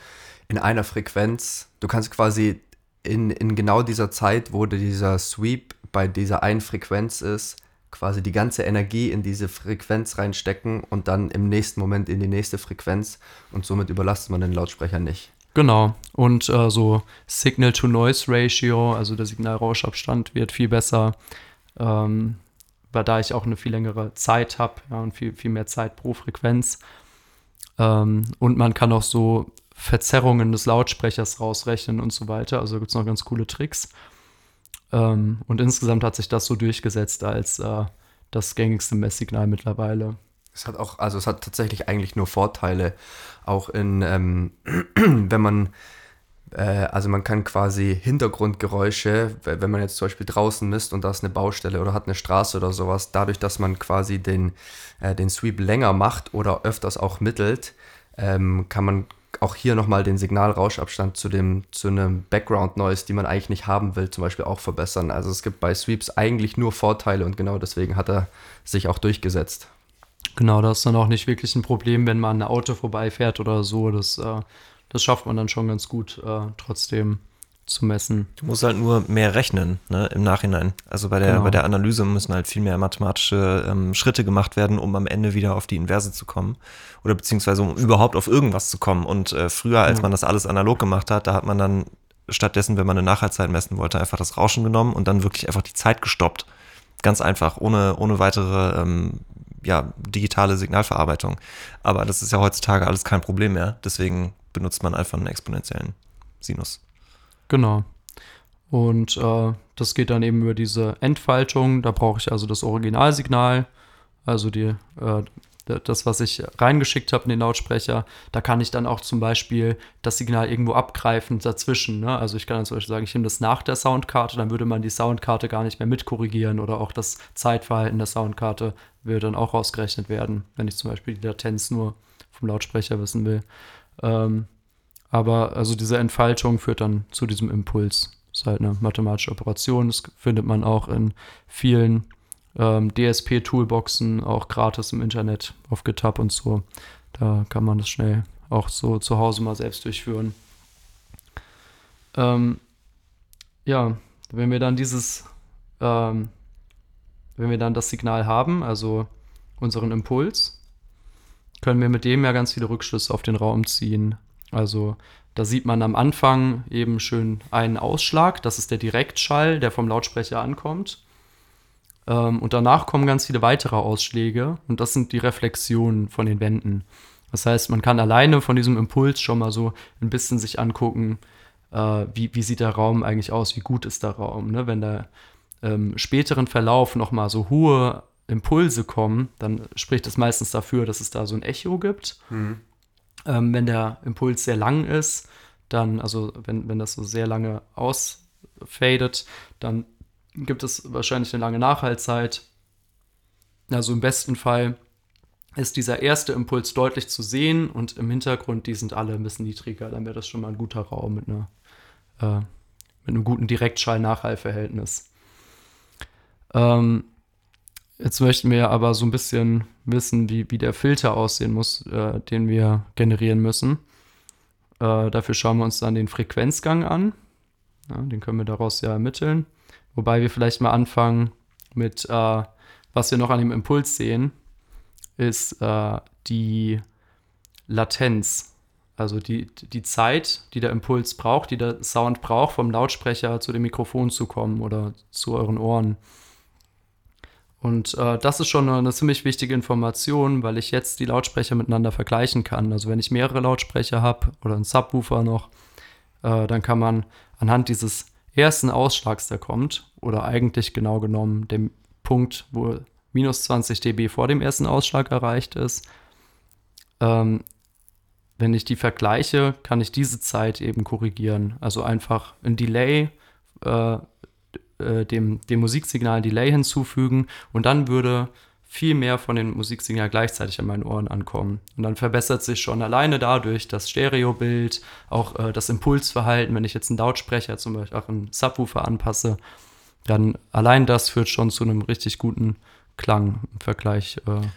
in einer Frequenz, du kannst quasi in, in genau dieser Zeit, wo dieser Sweep bei dieser einen Frequenz ist, quasi die ganze Energie in diese Frequenz reinstecken und dann im nächsten Moment in die nächste Frequenz und somit überlastet man den Lautsprecher nicht. Genau. Und äh, so Signal-to-Noise-Ratio, also der Signalrauschabstand, wird viel besser, ähm, weil da ich auch eine viel längere Zeit habe ja, und viel, viel mehr Zeit pro Frequenz. Ähm, und man kann auch so Verzerrungen des Lautsprechers rausrechnen und so weiter. Also gibt es noch ganz coole Tricks. Ähm, und insgesamt hat sich das so durchgesetzt als äh, das gängigste Messsignal mittlerweile. Es hat auch, also es hat tatsächlich eigentlich nur Vorteile. Auch in, ähm, wenn man, also man kann quasi Hintergrundgeräusche, wenn man jetzt zum Beispiel draußen misst und da ist eine Baustelle oder hat eine Straße oder sowas, dadurch, dass man quasi den, äh, den Sweep länger macht oder öfters auch mittelt, ähm, kann man auch hier nochmal den Signalrauschabstand zu dem zu einem Background Noise, die man eigentlich nicht haben will, zum Beispiel auch verbessern. Also es gibt bei Sweeps eigentlich nur Vorteile und genau deswegen hat er sich auch durchgesetzt. Genau, das ist dann auch nicht wirklich ein Problem, wenn man ein Auto vorbeifährt oder so. Das, äh, das schafft man dann schon ganz gut äh, trotzdem zu messen. Du musst halt nur mehr rechnen ne, im Nachhinein. Also bei der, genau. bei der Analyse müssen halt viel mehr mathematische ähm, Schritte gemacht werden, um am Ende wieder auf die Inverse zu kommen. Oder beziehungsweise um überhaupt auf irgendwas zu kommen. Und äh, früher, als ja. man das alles analog gemacht hat, da hat man dann stattdessen, wenn man eine Nachhaltzeit messen wollte, einfach das Rauschen genommen und dann wirklich einfach die Zeit gestoppt. Ganz einfach, ohne, ohne weitere ähm, ja, digitale Signalverarbeitung. Aber das ist ja heutzutage alles kein Problem mehr. Deswegen benutzt man einfach einen exponentiellen Sinus. Genau. Und äh, das geht dann eben über diese Entfaltung. Da brauche ich also das Originalsignal, also die, äh, das, was ich reingeschickt habe in den Lautsprecher. Da kann ich dann auch zum Beispiel das Signal irgendwo abgreifen dazwischen. Ne? Also ich kann dann zum Beispiel sagen, ich nehme das nach der Soundkarte, dann würde man die Soundkarte gar nicht mehr mitkorrigieren oder auch das Zeitverhalten der Soundkarte würde dann auch ausgerechnet werden, wenn ich zum Beispiel die Latenz nur vom Lautsprecher wissen will. Ähm, aber also diese Entfaltung führt dann zu diesem Impulssignal. ist halt eine mathematische Operation. Das findet man auch in vielen ähm, DSP-Toolboxen, auch gratis im Internet auf GitHub und so. Da kann man das schnell auch so zu Hause mal selbst durchführen. Ähm, ja, wenn wir dann dieses, ähm, wenn wir dann das Signal haben, also unseren Impuls, können wir mit dem ja ganz viele Rückschlüsse auf den Raum ziehen. Also da sieht man am Anfang eben schön einen Ausschlag, das ist der Direktschall, der vom Lautsprecher ankommt. Ähm, und danach kommen ganz viele weitere Ausschläge und das sind die Reflexionen von den Wänden. Das heißt, man kann alleine von diesem Impuls schon mal so ein bisschen sich angucken, äh, wie, wie sieht der Raum eigentlich aus, wie gut ist der Raum. Ne? Wenn der ähm, späteren Verlauf nochmal so hohe Impulse kommen, dann spricht das meistens dafür, dass es da so ein Echo gibt. Mhm. Ähm, wenn der Impuls sehr lang ist, dann, also wenn, wenn das so sehr lange ausfadet, dann gibt es wahrscheinlich eine lange Nachhaltzeit. Also im besten Fall ist dieser erste Impuls deutlich zu sehen und im Hintergrund, die sind alle ein bisschen niedriger. Dann wäre das schon mal ein guter Raum mit, einer, äh, mit einem guten Direktschall-Nachhallverhältnis. Ähm, jetzt möchten wir aber so ein bisschen wissen, wie, wie der Filter aussehen muss, äh, den wir generieren müssen. Äh, dafür schauen wir uns dann den Frequenzgang an. Ja, den können wir daraus ja ermitteln. Wobei wir vielleicht mal anfangen mit, äh, was wir noch an dem Impuls sehen ist äh, die Latenz. Also die, die Zeit, die der Impuls braucht, die der Sound braucht, vom Lautsprecher zu dem Mikrofon zu kommen oder zu euren Ohren. Und äh, das ist schon eine ziemlich wichtige Information, weil ich jetzt die Lautsprecher miteinander vergleichen kann. Also wenn ich mehrere Lautsprecher habe oder einen Subwoofer noch, äh, dann kann man anhand dieses ersten Ausschlags, der kommt, oder eigentlich genau genommen dem Punkt, wo minus 20 dB vor dem ersten Ausschlag erreicht ist. Ähm, wenn ich die vergleiche, kann ich diese Zeit eben korrigieren. Also einfach ein Delay, äh, äh, dem, dem Musiksignal Delay hinzufügen und dann würde viel mehr von den Musiksignalen gleichzeitig an meinen Ohren ankommen. Und dann verbessert sich schon alleine dadurch das Stereobild, auch äh, das Impulsverhalten, wenn ich jetzt einen Lautsprecher zum Beispiel auch einen Subwoofer anpasse, dann allein das führt schon zu einem richtig guten Klang im Vergleich. Äh.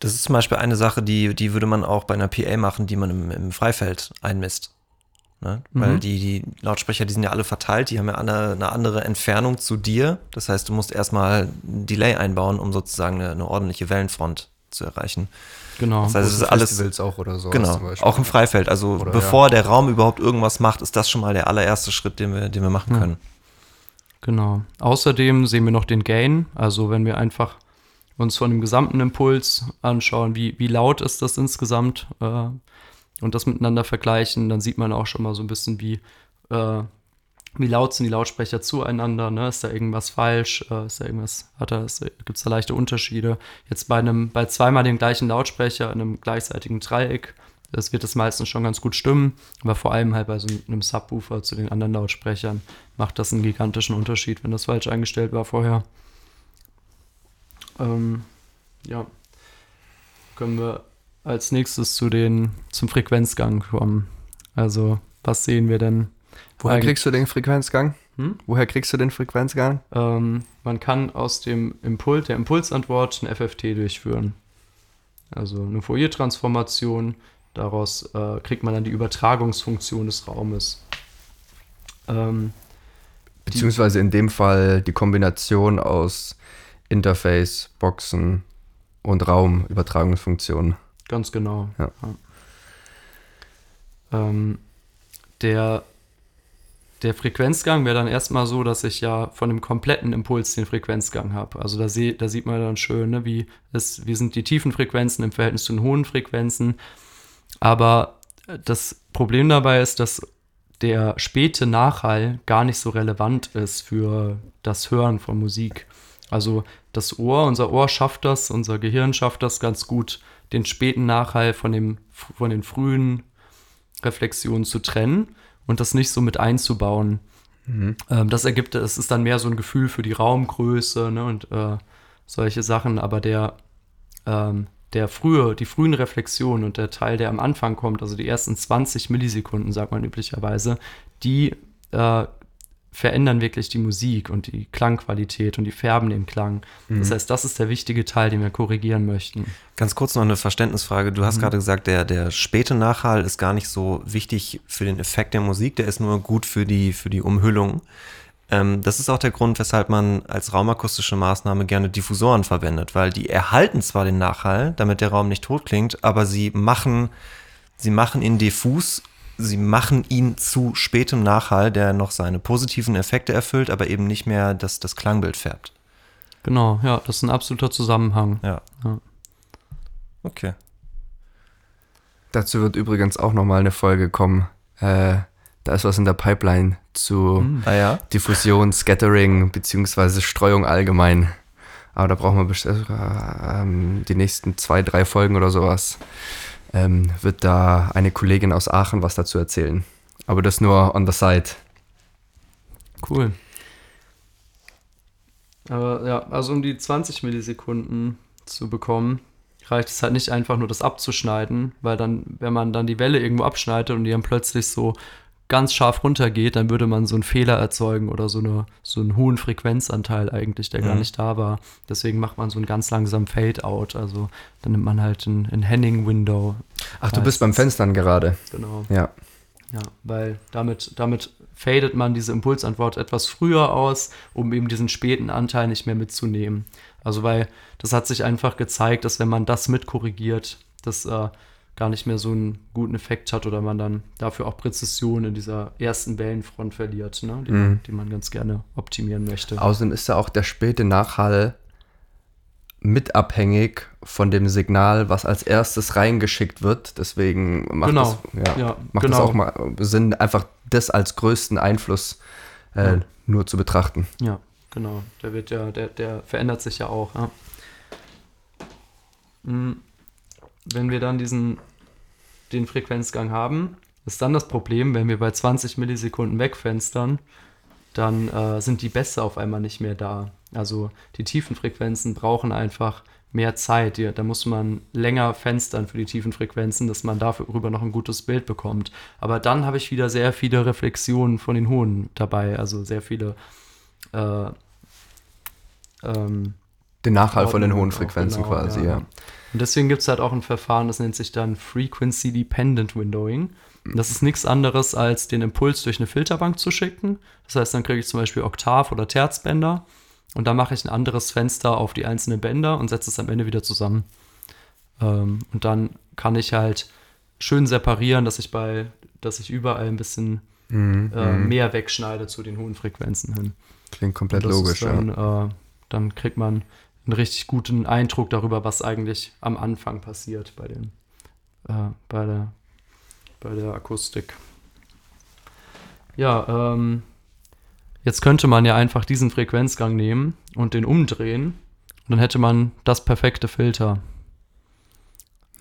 Das ist zum Beispiel eine Sache, die, die würde man auch bei einer PA machen, die man im, im Freifeld einmisst. Ne? Mhm. Weil die, die Lautsprecher, die sind ja alle verteilt, die haben ja alle eine andere Entfernung zu dir. Das heißt, du musst erstmal ein Delay einbauen, um sozusagen eine, eine ordentliche Wellenfront zu erreichen. Genau. Das heißt, es ist alles. Auch oder so. Genau. Auch im Freifeld. Also oder, bevor ja. der Raum überhaupt irgendwas macht, ist das schon mal der allererste Schritt, den wir, den wir machen können. Genau. Außerdem sehen wir noch den Gain. Also wenn wir einfach uns von dem gesamten Impuls anschauen, wie, wie laut ist das insgesamt äh, und das miteinander vergleichen, dann sieht man auch schon mal so ein bisschen, wie, äh, wie laut sind die Lautsprecher zueinander. Ne? Ist da irgendwas falsch? Äh, ist da irgendwas, hat gibt es da leichte Unterschiede? Jetzt bei einem, bei zweimal dem gleichen Lautsprecher in einem gleichseitigen Dreieck das wird es meistens schon ganz gut stimmen, aber vor allem halt bei so einem Subwoofer zu den anderen Lautsprechern macht das einen gigantischen Unterschied, wenn das falsch eingestellt war vorher. Ähm, ja, können wir als nächstes zu den, zum Frequenzgang kommen. Also, was sehen wir denn? Woher kriegst du den Frequenzgang? Hm? Woher kriegst du den Frequenzgang? Ähm, man kann aus dem Impuls, der Impulsantwort ein FFT durchführen. Also eine Fourier-Transformation Daraus äh, kriegt man dann die Übertragungsfunktion des Raumes. Ähm, Beziehungsweise in dem Fall die Kombination aus Interface, Boxen und Raumübertragungsfunktion. Ganz genau. Ja. Ja. Ähm, der, der Frequenzgang wäre dann erstmal so, dass ich ja von dem kompletten Impuls den Frequenzgang habe. Also da, seh, da sieht man dann schön, ne, wie, es, wie sind die tiefen Frequenzen im Verhältnis zu den hohen Frequenzen. Aber das Problem dabei ist, dass der späte Nachhall gar nicht so relevant ist für das Hören von Musik. Also das Ohr, unser Ohr schafft das, unser Gehirn schafft das ganz gut, den späten Nachhall von, dem, von den frühen Reflexionen zu trennen und das nicht so mit einzubauen. Mhm. Ähm, das ergibt, es ist dann mehr so ein Gefühl für die Raumgröße ne, und äh, solche Sachen, aber der, ähm, der frühe, die frühen Reflexionen und der Teil, der am Anfang kommt, also die ersten 20 Millisekunden, sagt man üblicherweise, die äh, verändern wirklich die Musik und die Klangqualität und die färben den Klang. Das Mhm. heißt, das ist der wichtige Teil, den wir korrigieren möchten. Ganz kurz noch eine Verständnisfrage. Du hast Mhm. gerade gesagt, der, der späte Nachhall ist gar nicht so wichtig für den Effekt der Musik, der ist nur gut für die, für die Umhüllung. Ähm, das ist auch der Grund, weshalb man als raumakustische Maßnahme gerne Diffusoren verwendet, weil die erhalten zwar den Nachhall, damit der Raum nicht tot klingt, aber sie machen, sie machen ihn diffus, sie machen ihn zu spätem Nachhall, der noch seine positiven Effekte erfüllt, aber eben nicht mehr das, das Klangbild färbt. Genau, ja, das ist ein absoluter Zusammenhang. Ja. Ja. Okay. Dazu wird übrigens auch nochmal eine Folge kommen. Äh, da ist was in der Pipeline zu Hm. Ah ja? Diffusion, Scattering beziehungsweise Streuung allgemein. Aber da brauchen wir bestimmt äh, ähm, die nächsten zwei, drei Folgen oder sowas. Ähm, wird da eine Kollegin aus Aachen was dazu erzählen. Aber das nur on the side. Cool. Aber ja, also um die 20 Millisekunden zu bekommen, reicht es halt nicht einfach nur das abzuschneiden, weil dann, wenn man dann die Welle irgendwo abschneidet und die dann plötzlich so ganz scharf runtergeht, dann würde man so einen Fehler erzeugen oder so, eine, so einen hohen Frequenzanteil eigentlich, der gar Mhm. nicht da war. Deswegen macht man so einen ganz langsamen Fade-out. Also dann nimmt man halt ein, ein Henning-Window. Ach, du bist beim. Fenstern gerade. Genau. Ja. Ja, weil damit, damit fadet man diese Impulsantwort etwas früher aus, um eben diesen späten Anteil nicht mehr mitzunehmen. Also weil das hat sich einfach gezeigt, dass wenn man das mitkorrigiert, das äh, gar nicht mehr so einen guten Effekt hat oder man dann dafür auch Präzision in dieser ersten Wellenfront verliert, ne? die, Mhm. die man ganz gerne optimieren möchte. Außerdem ist ja auch der späte Nachhall mit abhängig von dem Signal, was als erstes reingeschickt wird. Deswegen macht Genau. es ja, Ja, macht genau. auch mal Sinn, einfach das als größten Einfluss äh, Ja. nur zu betrachten. Ja, genau. Der wird ja, der, der verändert sich ja auch. Ja. Wenn wir dann diesen, den Frequenzgang haben, ist dann das Problem, wenn wir bei 20 Millisekunden wegfenstern, dann äh, sind die Bässe auf einmal nicht mehr da. Also die tiefen Frequenzen brauchen einfach mehr Zeit. Die, da muss man länger fenstern für die tiefen Frequenzen, dass man darüber noch ein gutes Bild bekommt. Aber dann habe ich wieder sehr viele Reflexionen von den hohen dabei, also sehr viele äh, ähm, Den Nachhall von den hohen Frequenzen genau, quasi, ja. ja. Und deswegen gibt es halt auch ein Verfahren, das nennt sich dann Frequency Dependent Windowing. Das ist nichts anderes, als den Impuls durch eine Filterbank zu schicken. Das heißt, dann kriege ich zum Beispiel Oktav- oder Terzbänder und dann mache ich ein anderes Fenster auf die einzelnen Bänder und setze es am Ende wieder zusammen. Ähm, und dann kann ich halt schön separieren, dass ich bei, dass ich überall ein bisschen Mhm, äh, mhm. mehr wegschneide zu den hohen Frequenzen hin. Klingt komplett logisch, dann, äh, dann kriegt man einen richtig guten Eindruck darüber, was eigentlich am Anfang passiert bei, den, äh, bei, der, bei der Akustik. Ja, ähm, jetzt könnte man ja einfach diesen Frequenzgang nehmen und den umdrehen. Und dann hätte man das perfekte Filter.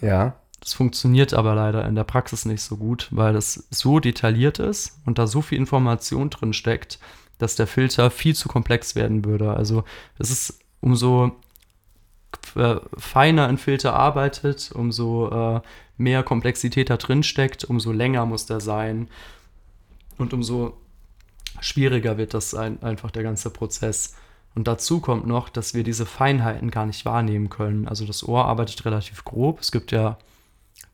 ja. Das funktioniert aber leider in der Praxis nicht so gut, weil das so detailliert ist und da so viel Information drin steckt, dass der Filter viel zu komplex werden würde. Also es ist umso äh, feiner ein Filter arbeitet, umso äh, mehr Komplexität da drin steckt, umso länger muss der sein und umso schwieriger wird das ein, einfach der ganze Prozess. Und dazu kommt noch, dass wir diese Feinheiten gar nicht wahrnehmen können. Also das Ohr arbeitet relativ grob. Es gibt ja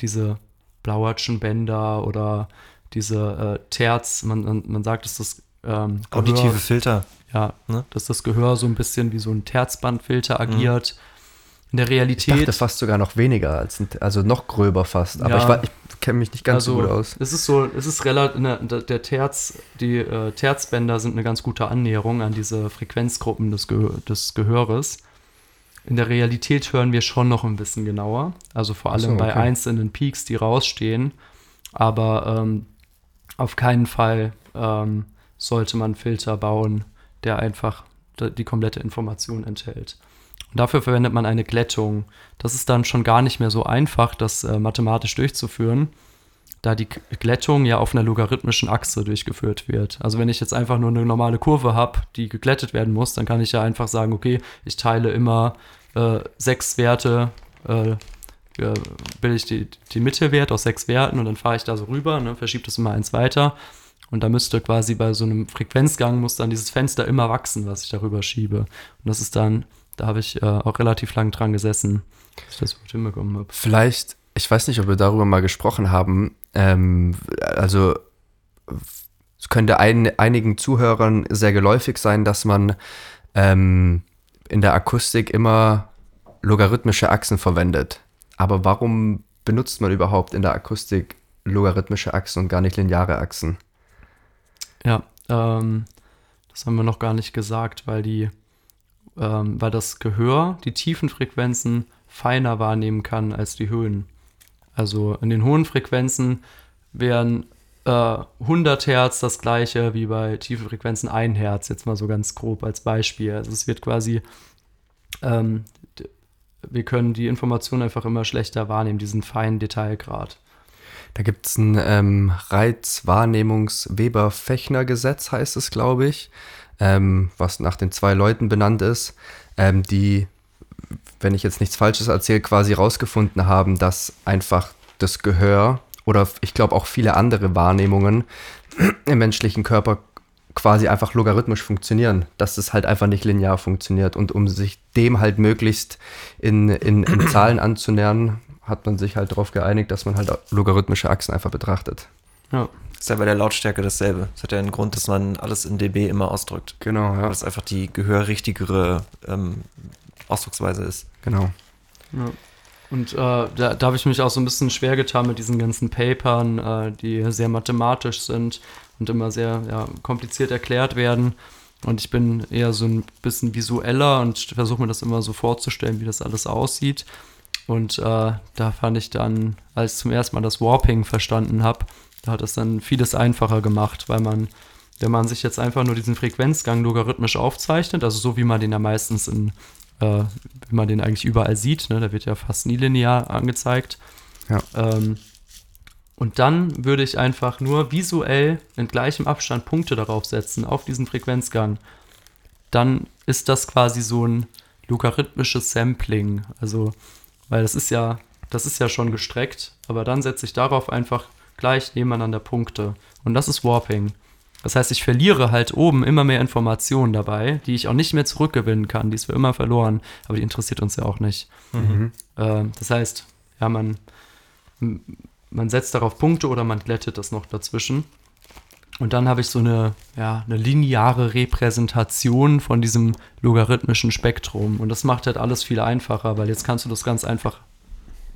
diese Blauertschen Bänder oder diese äh, Terz, man, man, man sagt, dass das ähm, Auditive Filter. Ja, ne? dass das Gehör so ein bisschen wie so ein Terzbandfilter agiert. In der Ich Realität dachte fast sogar noch weniger, als ein, also noch gröber fast. Aber Ja. ich, war- ich kenne mich nicht ganz so gut aus. Es ist so, es ist relativ, ne, der Terz, die äh, Terzbänder sind eine ganz gute Annäherung an diese Frequenzgruppen des, Gehör, des Gehöres. In der Realität hören wir schon noch ein bisschen genauer, also vor Ach so, allem bei okay. einzelnen Peaks, die rausstehen. Aber ähm, auf keinen Fall ähm, sollte man Filter bauen, der einfach die komplette Information enthält. Und dafür verwendet man eine Glättung. Das ist dann schon gar nicht mehr so einfach, das äh, mathematisch durchzuführen, da die Glättung ja auf einer logarithmischen Achse durchgeführt wird. Also wenn ich jetzt einfach nur eine normale Kurve habe, die geglättet werden muss, dann kann ich ja einfach sagen, okay, ich teile immer äh, sechs Werte, äh, bilde ich die, die Mittelwert aus sechs Werten und dann fahre ich da so rüber, ne, verschiebe das immer eins weiter. Und da müsste quasi bei so einem Frequenzgang muss dann dieses Fenster immer wachsen, was ich darüber schiebe. Und das ist dann, da habe ich äh, auch relativ lang dran gesessen, dass ich das gut hinbekommen habe. Vielleicht, ich weiß nicht, ob wir darüber mal gesprochen haben. Ähm, also es könnte ein, einigen Zuhörern sehr geläufig sein, dass man ähm, in der Akustik immer logarithmische Achsen verwendet. Aber warum benutzt man überhaupt in der Akustik logarithmische Achsen und gar nicht lineare Achsen? Ja, ähm, das haben wir noch gar nicht gesagt, weil die, ähm, weil das Gehör die tiefen Frequenzen feiner wahrnehmen kann als die Höhen. Also in den hohen Frequenzen wären äh, 100 Hertz das gleiche wie bei tiefen Frequenzen 1 Hertz, jetzt mal so ganz grob als Beispiel. Also es wird quasi, ähm, wir können die Informationen einfach immer schlechter wahrnehmen, diesen feinen Detailgrad. Da gibt es ein ähm, Reizwahrnehmungs-Weber-Fechner-Gesetz, heißt es, glaube ich, ähm, was nach den zwei Leuten benannt ist, ähm, die, wenn ich jetzt nichts Falsches erzähle, quasi rausgefunden haben, dass einfach das Gehör oder ich glaube auch viele andere Wahrnehmungen im menschlichen Körper quasi einfach logarithmisch funktionieren, dass es halt einfach nicht linear funktioniert. Und um sich dem halt möglichst in, in, in Zahlen anzunähern, hat man sich halt darauf geeinigt, dass man halt logarithmische Achsen einfach betrachtet. Ja. Ist ja bei der Lautstärke dasselbe. Das hat ja einen Grund, dass man alles in dB immer ausdrückt. Genau, ja. Weil das einfach die gehörrichtigere ähm, Ausdrucksweise ist. Genau. Ja. Und äh, da, da habe ich mich auch so ein bisschen schwer getan mit diesen ganzen Papern, äh, die sehr mathematisch sind und immer sehr ja, kompliziert erklärt werden. Und ich bin eher so ein bisschen visueller und versuche mir das immer so vorzustellen, wie das alles aussieht. Und äh, da fand ich dann, als ich zum ersten Mal das Warping verstanden habe, da hat es dann vieles einfacher gemacht, weil man, wenn man sich jetzt einfach nur diesen Frequenzgang logarithmisch aufzeichnet, also so wie man den ja meistens in, äh, wie man den eigentlich überall sieht, ne, da wird ja fast nie linear angezeigt. Ja. Ähm, und dann würde ich einfach nur visuell in gleichem Abstand Punkte darauf setzen, auf diesen Frequenzgang. Dann ist das quasi so ein logarithmisches Sampling. Also weil das ist ja, das ist ja schon gestreckt, aber dann setze ich darauf einfach gleich nebeneinander Punkte. Und das ist Warping. Das heißt, ich verliere halt oben immer mehr Informationen dabei, die ich auch nicht mehr zurückgewinnen kann. Die ist für immer verloren, aber die interessiert uns ja auch nicht. Mhm. Äh, das heißt, ja, man, man setzt darauf Punkte oder man glättet das noch dazwischen. Und dann habe ich so eine, ja, eine lineare Repräsentation von diesem logarithmischen Spektrum. Und das macht halt alles viel einfacher, weil jetzt kannst du das ganz einfach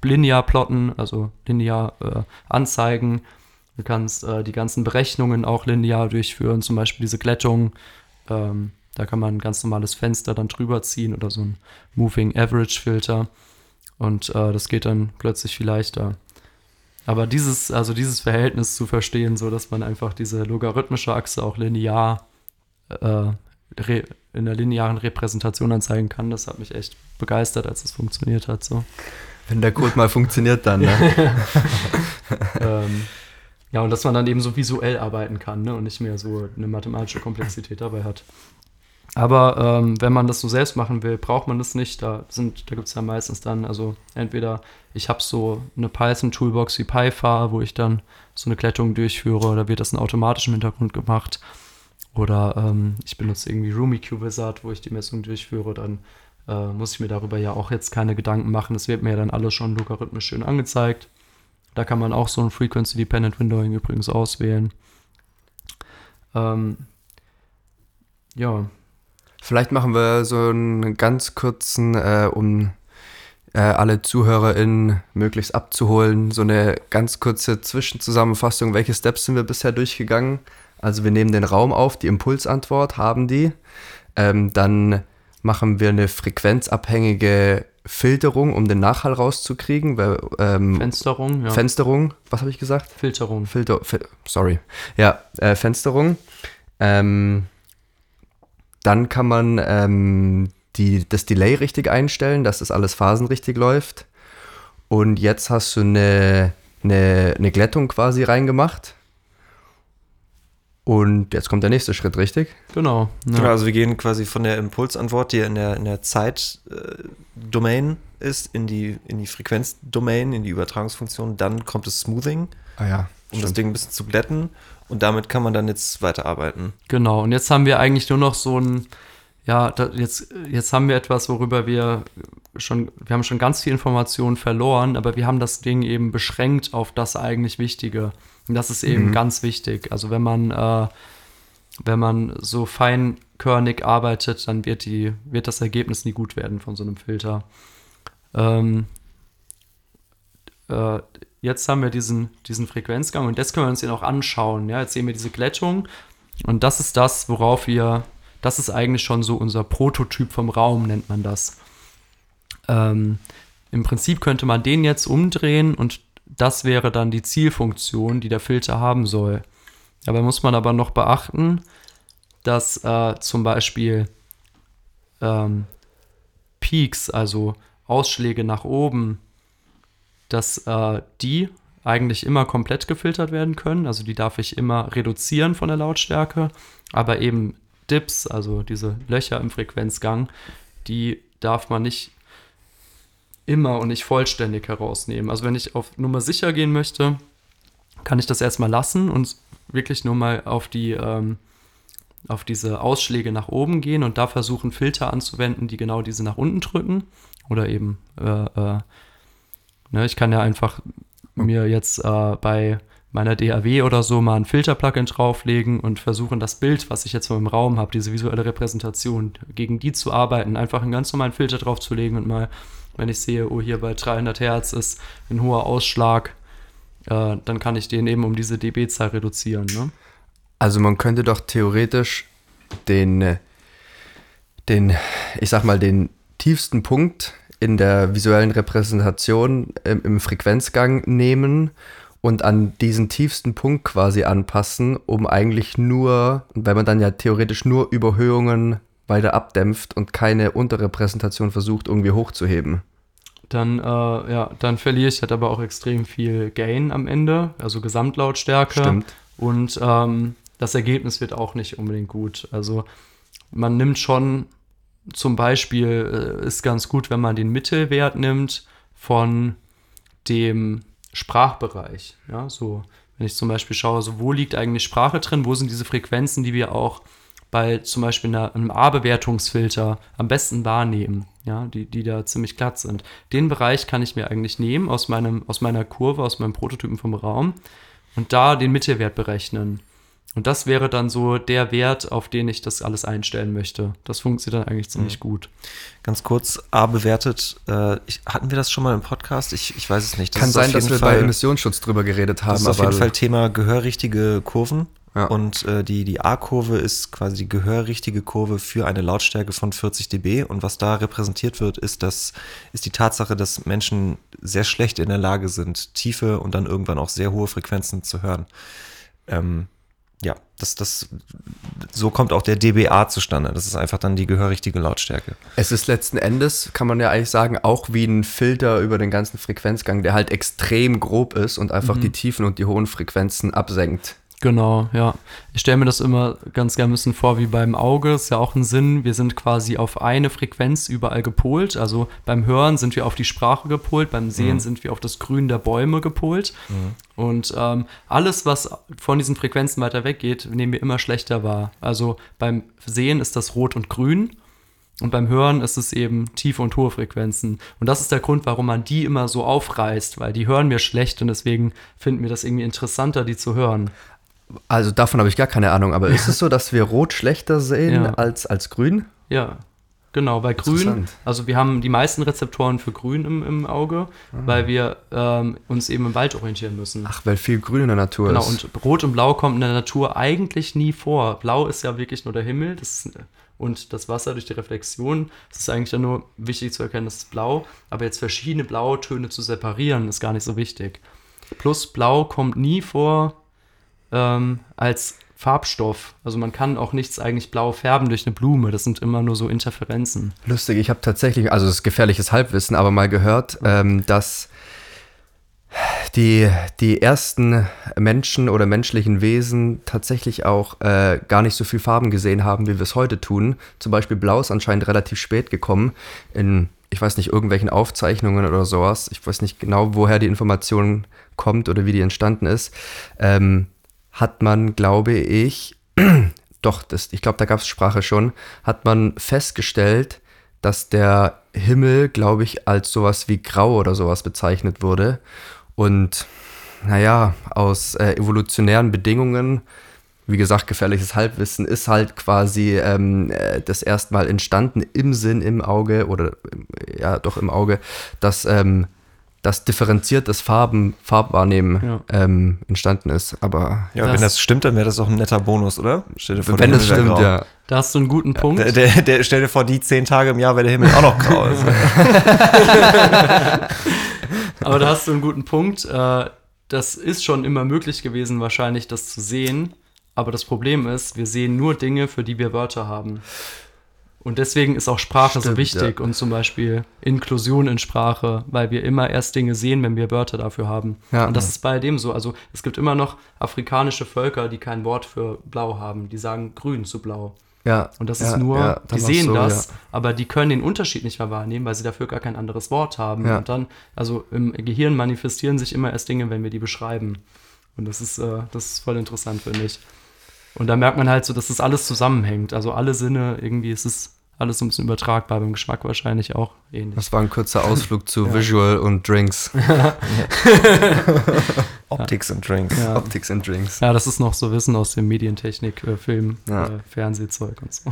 linear plotten, also linear äh, anzeigen. Du kannst äh, die ganzen Berechnungen auch linear durchführen, zum Beispiel diese Glättung. Ähm, da kann man ein ganz normales Fenster dann drüber ziehen oder so ein Moving Average Filter. Und äh, das geht dann plötzlich viel leichter. Aber dieses, also dieses Verhältnis zu verstehen, so dass man einfach diese logarithmische Achse auch linear äh, in der linearen Repräsentation anzeigen kann, das hat mich echt begeistert, als es funktioniert hat. So. Wenn der Code mal funktioniert, dann. Ne? ähm, ja, und dass man dann eben so visuell arbeiten kann ne? und nicht mehr so eine mathematische Komplexität dabei hat. Aber ähm, wenn man das so selbst machen will, braucht man das nicht. Da, da gibt es ja meistens dann, also entweder ich habe so eine Python-Toolbox wie PyFar, wo ich dann so eine Klettung durchführe, oder wird das in automatischem Hintergrund gemacht. Oder ähm, ich benutze irgendwie RumiQ-Wizard, wo ich die Messung durchführe, dann äh, muss ich mir darüber ja auch jetzt keine Gedanken machen. Das wird mir ja dann alles schon logarithmisch schön angezeigt. Da kann man auch so ein Frequency-Dependent Windowing übrigens auswählen. Ähm, ja, Vielleicht machen wir so einen ganz kurzen, äh, um äh, alle ZuhörerInnen möglichst abzuholen, so eine ganz kurze Zwischenzusammenfassung. Welche Steps sind wir bisher durchgegangen? Also wir nehmen den Raum auf, die Impulsantwort haben die. Ähm, dann machen wir eine frequenzabhängige Filterung, um den Nachhall rauszukriegen. Weil, ähm, Fensterung, ja. Fensterung, was habe ich gesagt? Filterung. Filter, Fil sorry. Ja, äh, Fensterung. Ähm, dann kann man ähm, die, das Delay richtig einstellen, dass das alles phasenrichtig läuft. Und jetzt hast du eine, eine, eine Glättung quasi reingemacht. Und jetzt kommt der nächste Schritt, richtig? Genau. Ja. Also wir gehen quasi von der Impulsantwort, die in der, in der Zeitdomain äh, ist, in die, in die Frequenzdomain, in die Übertragungsfunktion. Dann kommt das Smoothing. Ah ja. um das Ding ein bisschen zu glätten. Und damit kann man dann jetzt weiterarbeiten. Genau, und jetzt haben wir eigentlich nur noch so ein, ja, da, jetzt, jetzt haben wir etwas, worüber wir schon, wir haben schon ganz viel Informationen verloren, aber wir haben das Ding eben beschränkt auf das eigentlich Wichtige. Und das ist eben Mhm. ganz wichtig. Also wenn man, äh, wenn man so feinkörnig arbeitet, dann wird, die, wird das Ergebnis nie gut werden von so einem Filter. Ähm, äh, jetzt haben wir diesen, diesen Frequenzgang und jetzt können wir uns den auch anschauen. Ja? Jetzt sehen wir diese Glättung und das ist das, worauf wir, das ist eigentlich schon so unser Prototyp vom Raum, nennt man das. Ähm, Im Prinzip könnte man den jetzt umdrehen und das wäre dann die Zielfunktion, die der Filter haben soll. Dabei muss man aber noch beachten, dass äh, zum Beispiel ähm, Peaks, also Ausschläge nach oben, dass äh, die eigentlich immer komplett gefiltert werden können. Also die darf ich immer reduzieren von der Lautstärke. Aber eben Dips, also diese Löcher im Frequenzgang, die darf man nicht immer und nicht vollständig herausnehmen. Also wenn ich auf Nummer sicher gehen möchte, kann ich das erstmal lassen und wirklich nur mal auf die ähm, auf diese Ausschläge nach oben gehen und da versuchen Filter anzuwenden, die genau diese nach unten drücken oder eben äh, äh, ne, ich kann ja einfach mir jetzt äh, bei meiner DAW oder so mal ein Filter-Plugin drauflegen und versuchen das Bild, was ich jetzt im Raum habe, diese visuelle Repräsentation, gegen die zu arbeiten, einfach einen ganz normalen Filter draufzulegen und mal, wenn ich sehe, oh hier bei 300 Hertz ist ein hoher Ausschlag, äh, dann kann ich den eben um diese dB-Zahl reduzieren. Ne? Also man könnte doch theoretisch den, äh, den, ich sag mal, den tiefsten Punkt in der visuellen Repräsentation im, im Frequenzgang nehmen und an diesen tiefsten Punkt quasi anpassen, um eigentlich nur, weil man dann ja theoretisch nur Überhöhungen weiter abdämpft und keine Unterrepräsentation versucht irgendwie hochzuheben. Dann, äh, ja, dann verliere ich halt aber auch extrem viel Gain am Ende, also Gesamtlautstärke. Stimmt. Und ähm, das Ergebnis wird auch nicht unbedingt gut. Also man nimmt schon zum Beispiel, äh, ist ganz gut, wenn man den Mittelwert nimmt von dem Sprachbereich. Ja, so, wenn ich zum Beispiel schaue, so wo liegt eigentlich Sprache drin, wo sind diese Frequenzen, die wir auch bei zum Beispiel einer, einem A-Bewertungsfilter am besten wahrnehmen, ja, die, die da ziemlich glatt sind. Den Bereich kann ich mir eigentlich nehmen aus, meinem, aus meiner Kurve, aus meinem Prototypen vom Raum und da den Mittelwert berechnen. Und das wäre dann so der Wert, auf den ich das alles einstellen möchte. Das funktioniert dann eigentlich ziemlich gut. Ganz kurz, A bewertet, äh, ich, hatten wir das schon mal im Podcast? Ich, ich weiß es nicht. Das Kann sein, dass wir Fall, bei Emissionsschutz drüber geredet haben. Das ist auf jeden Fall Thema gehörrichtige Kurven. Ja. Und äh, die, die A-Kurve ist quasi die gehörrichtige Kurve für eine Lautstärke von 40 dB. Und was da repräsentiert wird, ist, das, ist die Tatsache, dass Menschen sehr schlecht in der Lage sind, tiefe und dann irgendwann auch sehr hohe Frequenzen zu hören. Ähm, ja, das, das, so kommt auch der dBA zustande. Das ist einfach dann die gehörrichtige Lautstärke. Es ist letzten Endes, kann man ja eigentlich sagen, auch wie ein Filter über den ganzen Frequenzgang, der halt extrem grob ist und einfach die tiefen und die hohen Frequenzen absenkt. Genau, ja. Ich stelle mir das immer ganz gerne ein bisschen vor wie beim Auge. Ist ja auch ein Sinn. Wir sind quasi auf eine Frequenz überall gepolt. Also beim Hören sind wir auf die Sprache gepolt, beim Sehen sind wir auf das Grün der Bäume gepolt. Und ähm, alles, was von diesen Frequenzen weiter weggeht, nehmen wir immer schlechter wahr. Also beim Sehen ist das Rot und Grün. Und beim Hören ist es eben tiefe und hohe Frequenzen. Und das ist der Grund, warum man die immer so aufreißt, weil die hören wir schlecht und deswegen finden wir das irgendwie interessanter, die zu hören. Also davon habe ich gar keine Ahnung, aber ist es so, dass wir rot schlechter sehen Ja. als, als grün? Ja, genau. Bei Grün, also wir haben die meisten Rezeptoren für Grün im, im Auge, weil wir ähm, uns eben im Wald orientieren müssen. Ach, weil viel grün in der Natur genau, ist. und Rot und Blau kommt in der Natur eigentlich nie vor. Blau ist ja wirklich nur der Himmel das und das Wasser durch die Reflexion. Es ist eigentlich dann nur wichtig zu erkennen, das ist blau. Aber jetzt verschiedene Blautöne zu separieren, ist gar nicht so wichtig. Plus Blau kommt nie vor ähm, als Farbstoff. Also man kann auch nichts eigentlich blau färben durch eine Blume. Das sind immer nur so Interferenzen. Lustig, ich habe tatsächlich, also es ist gefährliches Halbwissen, aber mal gehört, ähm, dass die, die ersten Menschen oder menschlichen Wesen tatsächlich auch äh, gar nicht so viel Farben gesehen haben, wie wir es heute tun. Zum Beispiel Blau ist anscheinend relativ spät gekommen. In ich weiß nicht, irgendwelchen Aufzeichnungen oder sowas, ich weiß nicht genau, woher die Information kommt oder wie die entstanden ist, ähm, hat man, glaube ich, doch, das, ich glaube, da gab es Sprache schon, hat man festgestellt, dass der Himmel, glaube ich, als sowas wie grau oder sowas bezeichnet wurde. Und naja, aus äh, evolutionären Bedingungen wie gesagt, gefährliches Halbwissen ist halt quasi ähm, äh, das erstmal entstanden im Sinn, im Auge oder ja, doch im Auge, dass ähm, das differenziertes Farben, Farbwahrnehmen ja. ähm, entstanden ist. Aber ja, das wenn das stimmt, dann wäre das auch ein netter Bonus, oder? Stell dir vor, wenn das stimmt, grau. ja. Da hast du einen guten Punkt. Der, der, der, stell dir vor, die zehn Tage im Jahr wäre der Himmel auch noch grau. Also. Aber da hast du einen guten Punkt. Äh, das ist schon immer möglich gewesen, wahrscheinlich das zu sehen. Aber das Problem ist, wir sehen nur Dinge, für die wir Wörter haben. Und deswegen ist auch Sprache Stimmt, so wichtig ja. und zum Beispiel Inklusion in Sprache, weil wir immer erst Dinge sehen, wenn wir Wörter dafür haben. Ja, und das ja. ist bei dem so. Also es gibt immer noch afrikanische Völker, die kein Wort für blau haben. Die sagen grün zu blau. Ja. Und das ist nur, die sehen so, das, aber die können den Unterschied nicht mehr wahrnehmen, weil sie dafür gar kein anderes Wort haben. Und dann, also im Gehirn manifestieren sich immer erst Dinge, wenn wir die beschreiben. Und das ist, äh, das ist voll interessant, finde ich. Und da merkt man halt so, dass das alles zusammenhängt. Also alle Sinne, irgendwie ist es alles so ein bisschen übertragbar, beim Geschmack wahrscheinlich auch ähnlich. Das war ein kurzer Ausflug zu ja. Visual und Drinks. Optics und Drinks. Ja. Optics and Drinks. Ja, das ist noch so Wissen aus dem Medientechnik, äh, Film, ja. äh, Fernsehzeug und so.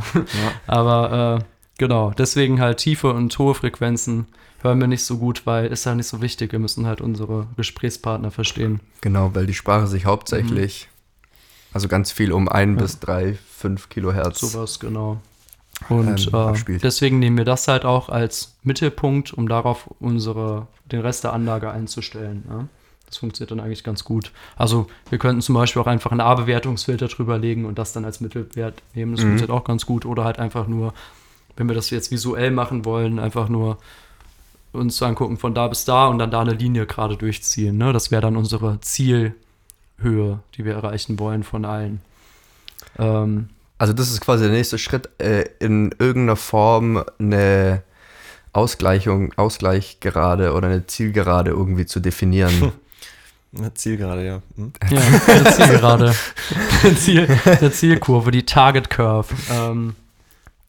Aber äh, genau, deswegen halt tiefe und hohe Frequenzen hören wir nicht so gut, weil ist ja nicht so wichtig. Wir müssen halt unsere Gesprächspartner verstehen. Genau, weil die Sprache sich hauptsächlich mhm also ganz viel um ein ja. bis drei, fünf Kilohertz. Sowas, genau. Und ähm, äh, deswegen nehmen wir das halt auch als Mittelpunkt, um darauf unsere, den Rest der Anlage einzustellen. Ja? Das funktioniert dann eigentlich ganz gut. Also wir könnten zum Beispiel auch einfach einen A-Bewertungsfilter drüber legen und das dann als Mittelwert nehmen. Das mhm. funktioniert auch ganz gut. Oder halt einfach nur, wenn wir das jetzt visuell machen wollen, einfach nur uns angucken von da bis da und dann da eine Linie gerade durchziehen. Ne? Das wäre dann unsere Ziel- Höhe, die wir erreichen wollen von allen. Ähm, also das ist quasi der nächste Schritt, äh, in irgendeiner Form eine Ausgleichung, Ausgleichgerade oder eine Zielgerade irgendwie zu definieren. Eine Zielgerade, ja. Hm? Ja, eine Zielgerade. der, Ziel, der Zielkurve, die Target Curve. Ähm,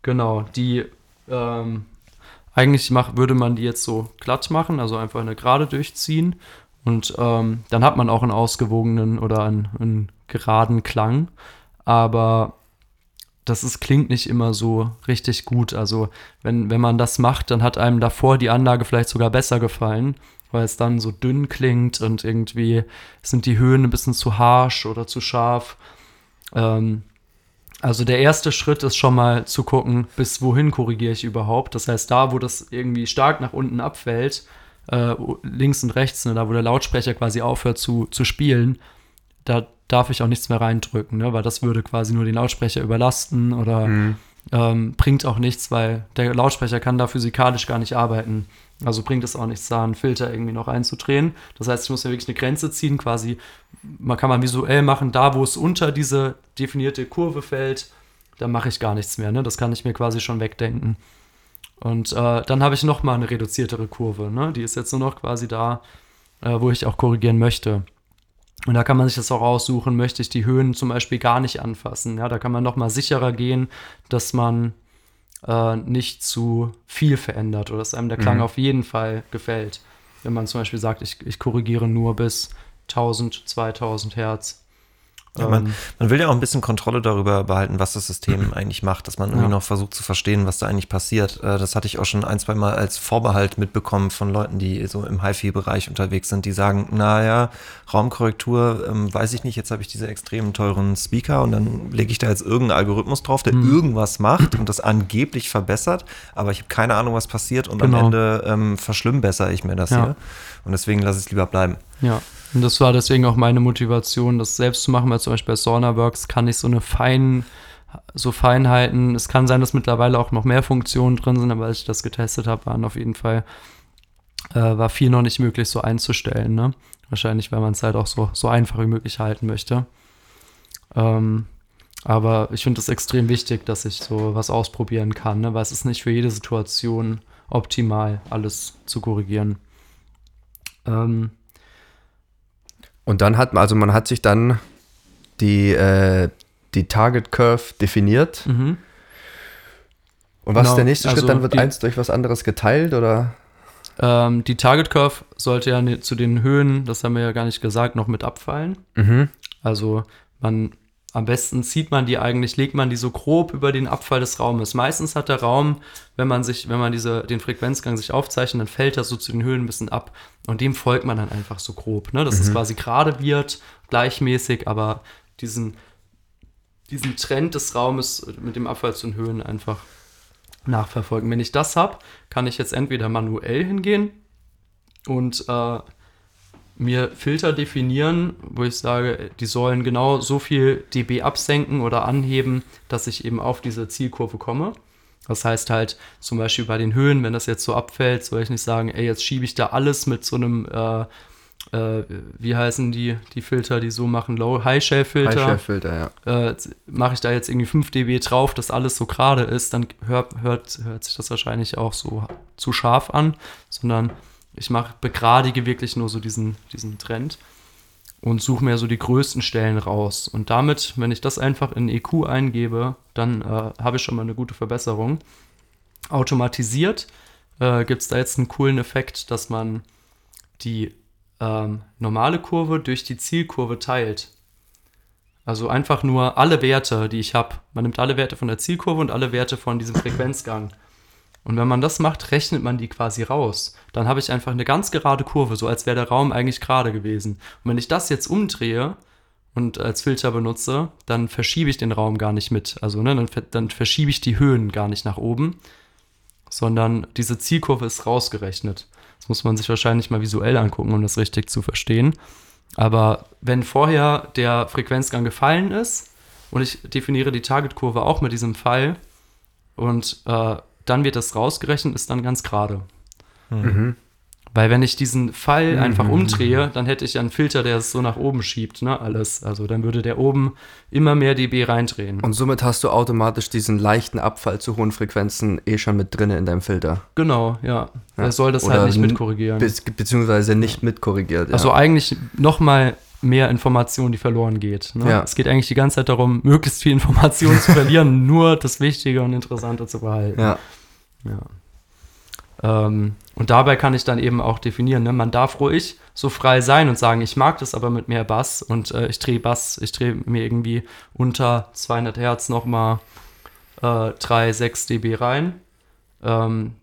genau, die ähm, eigentlich mach, würde man die jetzt so glatt machen, also einfach eine Gerade durchziehen und ähm, dann hat man auch einen ausgewogenen oder einen, einen geraden Klang. Aber das ist, klingt nicht immer so richtig gut. Also wenn, wenn man das macht, dann hat einem davor die Anlage vielleicht sogar besser gefallen, weil es dann so dünn klingt und irgendwie sind die Höhen ein bisschen zu harsch oder zu scharf. Ähm, also der erste Schritt ist schon mal zu gucken, bis wohin korrigiere ich überhaupt. Das heißt, da, wo das irgendwie stark nach unten abfällt, äh, links und rechts, ne, da wo der Lautsprecher quasi aufhört zu, zu spielen, da darf ich auch nichts mehr reindrücken, ne, weil das würde quasi nur den Lautsprecher überlasten oder mhm. ähm, bringt auch nichts, weil der Lautsprecher kann da physikalisch gar nicht arbeiten. Also bringt es auch nichts, da einen Filter irgendwie noch einzudrehen. Das heißt, ich muss ja wirklich eine Grenze ziehen, quasi, man kann man visuell machen, da wo es unter diese definierte Kurve fällt, da mache ich gar nichts mehr. Ne? Das kann ich mir quasi schon wegdenken. Und äh, dann habe ich noch mal eine reduziertere Kurve. Ne? Die ist jetzt nur noch quasi da, äh, wo ich auch korrigieren möchte. Und da kann man sich das auch aussuchen, möchte ich die Höhen zum Beispiel gar nicht anfassen. Ja, da kann man noch mal sicherer gehen, dass man äh, nicht zu viel verändert oder dass einem der Klang mhm. auf jeden Fall gefällt. Wenn man zum Beispiel sagt, ich, ich korrigiere nur bis 1000, 2000 Hertz. Ja, man, ähm. man, will ja auch ein bisschen Kontrolle darüber behalten, was das System eigentlich macht, dass man irgendwie ja. noch versucht zu verstehen, was da eigentlich passiert. Äh, das hatte ich auch schon ein, zwei Mal als Vorbehalt mitbekommen von Leuten, die so im HiFi-Bereich unterwegs sind, die sagen, naja, Raumkorrektur, ähm, weiß ich nicht, jetzt habe ich diese extrem teuren Speaker und dann lege ich da jetzt irgendeinen Algorithmus drauf, der hm. irgendwas macht und das angeblich verbessert, aber ich habe keine Ahnung, was passiert und genau. am Ende ähm, verschlimmbessere ich mir das ja. hier. Und deswegen lasse ich es lieber bleiben. Ja. Und das war deswegen auch meine Motivation, das selbst zu machen, weil zum Beispiel bei SaunaWorks kann ich so eine feinen, so Feinheiten, es kann sein, dass mittlerweile auch noch mehr Funktionen drin sind, aber als ich das getestet habe, waren auf jeden Fall, äh, war viel noch nicht möglich so einzustellen, ne? Wahrscheinlich, weil man es halt auch so, so einfach wie möglich halten möchte. Ähm, aber ich finde es extrem wichtig, dass ich so was ausprobieren kann, ne? weil es ist nicht für jede Situation optimal alles zu korrigieren. Ähm, Und dann hat man, also man hat sich dann die, äh, die Target Curve definiert. mhm. Und was Genau, ist der nächste also Schritt? Dann wird die- eins durch was anderes geteilt oder? ähm, die Target Curve sollte ja ne- zu den Höhen, das haben wir ja gar nicht gesagt, noch mit abfallen. Mhm. Also man am besten zieht man die eigentlich, legt man die so grob über den Abfall des Raumes. Meistens hat der Raum, wenn man sich, wenn man diese, den Frequenzgang sich aufzeichnet, dann fällt das so zu den Höhen ein bisschen ab. Und dem folgt man dann einfach so grob. Ne? Dass es quasi gerade wird, gleichmäßig, aber diesen, diesen Trend des Raumes mit dem Abfall zu den Höhen einfach nachverfolgen. Wenn ich das habe, kann ich jetzt entweder manuell hingehen und äh, mir Filter definieren, wo ich sage, die sollen genau so viel dB absenken oder anheben, dass ich eben auf diese Zielkurve komme. Das heißt halt zum Beispiel bei den Höhen, wenn das jetzt so abfällt, soll ich nicht sagen, ey, jetzt schiebe ich da alles mit so einem, äh, äh, wie heißen die, die Filter, die so machen, Low High Shell Filter High-Shell-Filter, ja. äh, mache ich da jetzt irgendwie 5 dB drauf, dass alles so gerade ist, dann hört, hört, hört sich das wahrscheinlich auch so zu scharf an, sondern ich mache, begradige wirklich nur so diesen, diesen Trend und suche mir so die größten Stellen raus. Und damit, wenn ich das einfach in EQ eingebe, dann äh, habe ich schon mal eine gute Verbesserung. Automatisiert äh, gibt es da jetzt einen coolen Effekt, dass man die ähm, normale Kurve durch die Zielkurve teilt. Also einfach nur alle Werte, die ich habe. Man nimmt alle Werte von der Zielkurve und alle Werte von diesem Frequenzgang. Und wenn man das macht, rechnet man die quasi raus. Dann habe ich einfach eine ganz gerade Kurve, so als wäre der Raum eigentlich gerade gewesen. Und wenn ich das jetzt umdrehe und als Filter benutze, dann verschiebe ich den Raum gar nicht mit. Also ne, dann, dann verschiebe ich die Höhen gar nicht nach oben, sondern diese Zielkurve ist rausgerechnet. Das muss man sich wahrscheinlich mal visuell angucken, um das richtig zu verstehen. Aber wenn vorher der Frequenzgang gefallen ist und ich definiere die Targetkurve auch mit diesem Pfeil und äh, dann wird das rausgerechnet, ist dann ganz gerade. Mhm. Weil wenn ich diesen Pfeil Mhm. einfach umdrehe, dann hätte ich ja einen Filter, der es so nach oben schiebt, ne, alles. Also dann würde der oben immer mehr dB reindrehen. Und somit hast du automatisch diesen leichten Abfall zu hohen Frequenzen eh schon mit drinne in deinem Filter. genau, ja. Ja. Er soll das Oder halt nicht n- mit korrigieren. Be beziehungsweise nicht mitkorrigiert. Ja. Also eigentlich noch mal mehr Information, die verloren geht. Ne? Ja. Es geht eigentlich die ganze Zeit darum, möglichst viel Information zu verlieren, nur das Wichtige und Interessante zu behalten. ja. Ja. Ähm, und dabei kann ich dann eben auch definieren, ne? man darf ruhig so frei sein und sagen, ich mag das aber mit mehr Bass und äh, ich drehe Bass, ich drehe mir irgendwie unter 200 Hertz nochmal äh, 3, 6 dB rein. Ähm,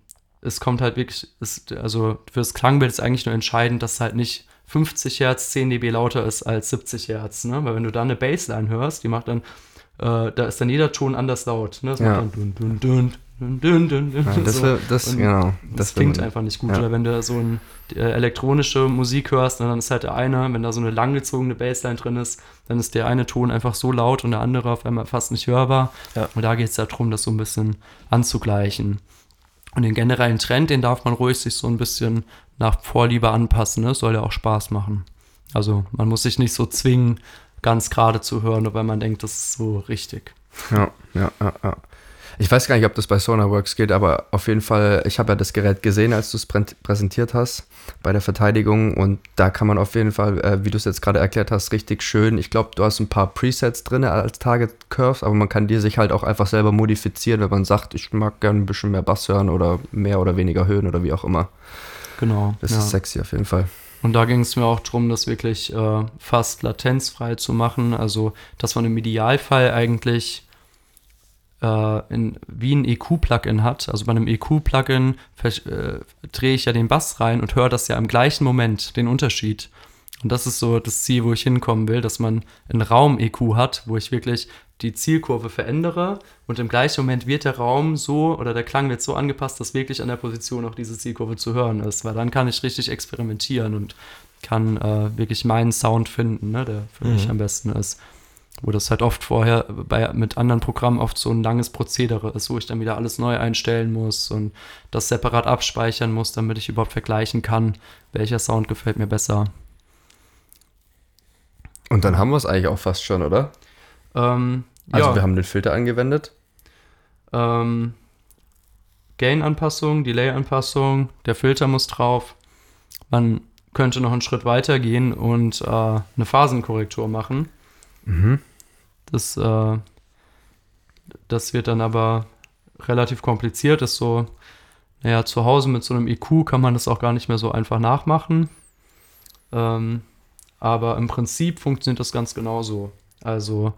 es kommt halt wirklich, es, also fürs Klangbild ist eigentlich nur entscheidend, dass halt nicht 50 Hertz 10 dB lauter ist als 70 Hertz, ne? Weil wenn du da eine Bassline hörst, die macht dann, äh, da ist dann jeder Ton anders laut, ne? Das Ja. macht dann dun, dun, dun, dun, dun, dun, ja das, so. wär- das, genau. Das, will klingt einfach nicht gut. Ja. Oder wenn du so ein, äh, elektronische Musik hörst, dann ist halt der eine, wenn da so eine langgezogene Bassline drin ist, dann ist der eine Ton einfach so laut und der andere auf einmal fast nicht hörbar. Ja. Und da geht es darum, das so ein bisschen anzugleichen. Und den generellen Trend, den darf man ruhig sich so ein bisschen nach Vorliebe anpassen. Ne? Soll ja auch Spaß machen. Also man muss sich nicht so zwingen, ganz gerade zu hören, nur weil man denkt, das ist so richtig. Ja, ja, ja, ja. Ich weiß gar nicht, ob das bei Sonarworks geht, aber auf jeden Fall, ich habe ja das Gerät gesehen, als du es prä- präsentiert hast bei der Verteidigung und da kann man auf jeden Fall, äh, wie du es jetzt gerade erklärt hast, richtig schön. Ich glaube, du hast ein paar Presets drin als Target Curves, aber man kann die sich halt auch einfach selber modifizieren, wenn man sagt, ich mag gerne ein bisschen mehr Bass hören oder mehr oder weniger Höhen oder wie auch immer. Genau. Das ja. ist sexy auf jeden Fall. Und da ging es mir auch darum, das wirklich äh, fast latenzfrei zu machen. Also, dass man im Idealfall eigentlich in, wie ein EQ-Plugin hat. Also bei einem EQ-Plugin äh, drehe ich ja den Bass rein und höre das ja im gleichen Moment, den Unterschied. Und das ist so das Ziel, wo ich hinkommen will, dass man einen Raum-EQ hat, wo ich wirklich die Zielkurve verändere und im gleichen Moment wird der Raum so oder der Klang wird so angepasst, dass wirklich an der Position auch diese Zielkurve zu hören ist, weil dann kann ich richtig experimentieren und kann äh, wirklich meinen Sound finden, ne, der für mich Mhm. am besten ist. Wo das halt oft vorher bei, mit anderen Programmen oft so ein langes Prozedere ist, wo ich dann wieder alles neu einstellen muss und das separat abspeichern muss, damit ich überhaupt vergleichen kann, welcher Sound gefällt mir besser. Und dann haben wir es eigentlich auch fast schon, oder? Ähm, Also ja, wir haben den Filter angewendet. ähm, Gain-Anpassung, Delay-Anpassung, der Filter muss drauf. Man könnte noch einen Schritt weiter gehen und äh, eine Phasenkorrektur machen. Mhm. Das, äh, das wird dann aber relativ kompliziert. Ist so, naja, zu Hause mit so einem IQ kann man das auch gar nicht mehr so einfach nachmachen. Ähm, aber im Prinzip funktioniert das ganz genauso. Also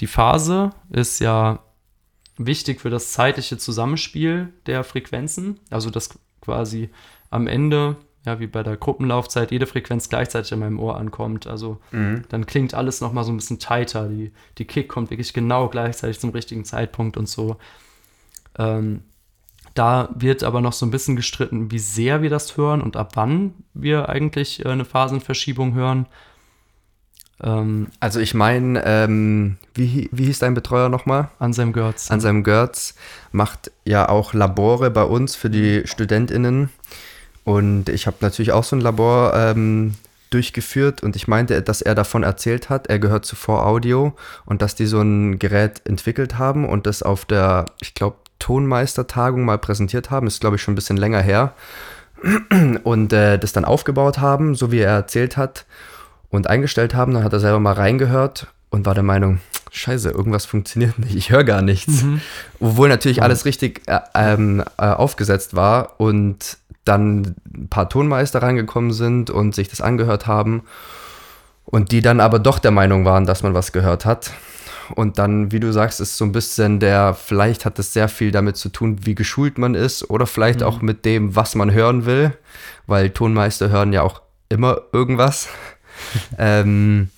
die Phase ist ja wichtig für das zeitliche Zusammenspiel der Frequenzen. Also dass quasi am Ende, ja, wie bei der Gruppenlaufzeit, jede Frequenz gleichzeitig in meinem Ohr ankommt. Also Mhm. dann klingt alles nochmal so ein bisschen tighter. Die, die Kick kommt wirklich genau gleichzeitig zum richtigen Zeitpunkt und so. Ähm, da wird aber noch so ein bisschen gestritten, wie sehr wir das hören und ab wann wir eigentlich äh, eine Phasenverschiebung hören. Ähm, Also ich meine, ähm, wie, wie hieß dein Betreuer nochmal? Anselm Görz. Anselm Görz macht ja auch Labore bei uns für die StudentInnen. Und ich habe natürlich auch so ein Labor ähm, durchgeführt und ich meinte, dass er davon erzählt hat, er gehört zu 4Audio und dass die so ein Gerät entwickelt haben und das auf der, ich glaube, Tonmeistertagung mal präsentiert haben. Ist, glaube ich, schon ein bisschen länger her. Und äh, das dann aufgebaut haben, so wie er erzählt hat und eingestellt haben. Dann hat er selber mal reingehört und war der Meinung, scheiße, irgendwas funktioniert nicht, ich höre gar nichts. Obwohl natürlich alles richtig äh, ähm, äh, aufgesetzt war und dann ein paar Tonmeister reingekommen sind und sich das angehört haben und die dann aber doch der Meinung waren, dass man was gehört hat. Und dann, wie du sagst, ist so ein bisschen der, vielleicht hat es sehr viel damit zu tun, wie geschult man ist oder vielleicht auch mit dem, was man hören will, weil Tonmeister hören ja auch immer irgendwas. ähm,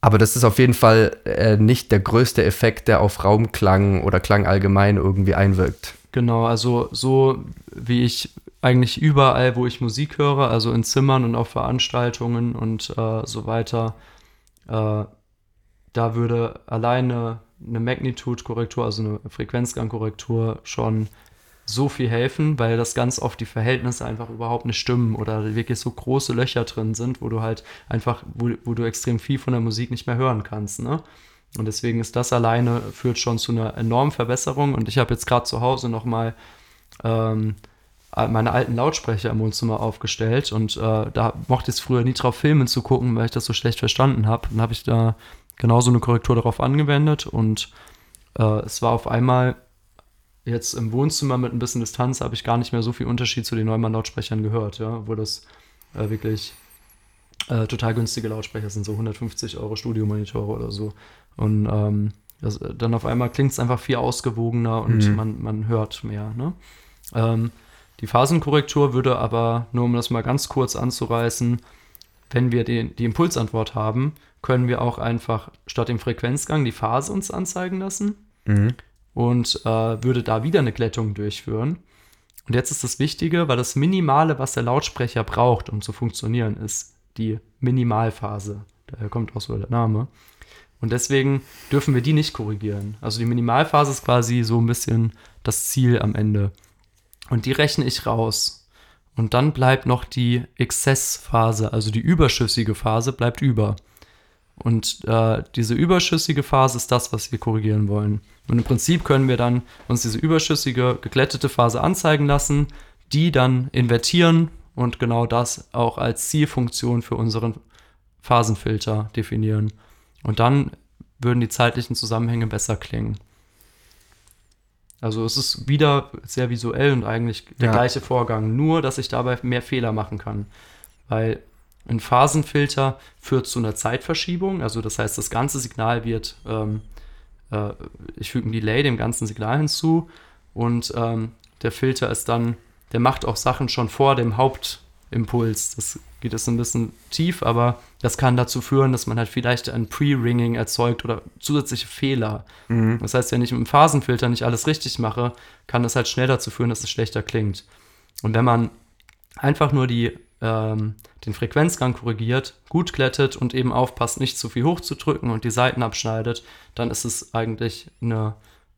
aber das ist auf jeden Fall äh, nicht der größte Effekt, der auf Raumklang oder Klang allgemein irgendwie einwirkt. Genau, also so wie ich eigentlich überall, wo ich Musik höre, also in Zimmern und auf Veranstaltungen und äh, so weiter, äh, da würde alleine eine Magnitude-Korrektur, also eine Frequenzgangkorrektur schon so viel helfen, weil das ganz oft die Verhältnisse einfach überhaupt nicht stimmen oder wirklich so große Löcher drin sind, wo du halt einfach, wo, wo du extrem viel von der Musik nicht mehr hören kannst, ne? Und deswegen ist das alleine, führt schon zu einer enormen Verbesserung. Und ich habe jetzt gerade zu Hause nochmal ähm, meine alten Lautsprecher im Wohnzimmer aufgestellt. Und äh, da mochte ich es früher nie drauf filmen zu gucken, weil ich das so schlecht verstanden habe. Dann habe ich da genauso eine Korrektur darauf angewendet. Und äh, es war auf einmal jetzt im Wohnzimmer mit ein bisschen Distanz, habe ich gar nicht mehr so viel Unterschied zu den Neumann-Lautsprechern gehört, ja, wo das äh, wirklich äh, total günstige Lautsprecher sind, so 150 Euro Studiomonitore oder so. Und ähm, das, dann auf einmal klingt es einfach viel ausgewogener und Mhm. man, man hört mehr. Ne? Ähm, die Phasenkorrektur würde aber, nur um das mal ganz kurz anzureißen, wenn wir den, die Impulsantwort haben, können wir auch einfach statt dem Frequenzgang die Phase uns anzeigen lassen Mhm. und äh, würde da wieder eine Glättung durchführen. Und jetzt ist das Wichtige, weil das Minimale, was der Lautsprecher braucht, um zu funktionieren, ist die Minimalphase. Daher kommt auch so der Name. Und deswegen dürfen wir die nicht korrigieren. Also die Minimalphase ist quasi so ein bisschen das Ziel am Ende. Und die rechne ich raus. Und dann bleibt noch die Exzessphase, also die überschüssige Phase bleibt über. Und äh, diese überschüssige Phase ist das, was wir korrigieren wollen. Und im Prinzip können wir dann uns diese überschüssige, geglättete Phase anzeigen lassen, die dann invertieren und genau das auch als Zielfunktion für unseren Phasenfilter definieren. Und dann würden die zeitlichen Zusammenhänge besser klingen. Also es ist wieder sehr visuell und eigentlich der Ja. gleiche Vorgang, nur dass ich dabei mehr Fehler machen kann. Weil ein Phasenfilter führt zu einer Zeitverschiebung, also das heißt, das ganze Signal wird, ähm, äh, ich füge ein Delay dem ganzen Signal hinzu und ähm, der Filter ist dann, der macht auch Sachen schon vor dem Hauptimpuls. Das geht jetzt ein bisschen tief, aber das kann dazu führen, dass man halt vielleicht ein Pre-Ringing erzeugt oder zusätzliche Fehler. Mhm. Das heißt, wenn ich mit dem Phasenfilter nicht alles richtig mache, kann das halt schnell dazu führen, dass es schlechter klingt. Und wenn man einfach nur die, ähm, den Frequenzgang korrigiert, gut glättet und eben aufpasst, nicht zu viel hochzudrücken und die Seiten abschneidet, dann ist es eigentlich eine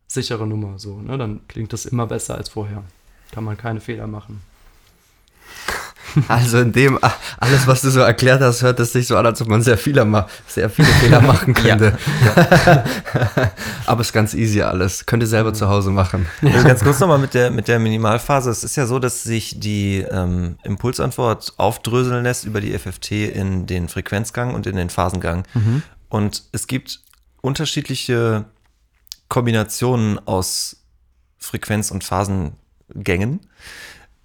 sichere Nummer. So, ne? Dann klingt das immer besser als vorher. Kann man keine Fehler machen. Also in dem, alles, was du so erklärt hast, hört es sich so an, als ob man sehr viele, sehr viele Fehler machen könnte. Aber es ist ganz easy alles. Könnt ihr selber zu Hause machen. Also ganz kurz nochmal mit der, mit der Minimalphase. Es ist ja so, dass sich die ähm, Impulsantwort aufdröseln lässt über die FFT in den Frequenzgang und in den Phasengang. Und es gibt unterschiedliche Kombinationen aus Frequenz- und Phasengängen,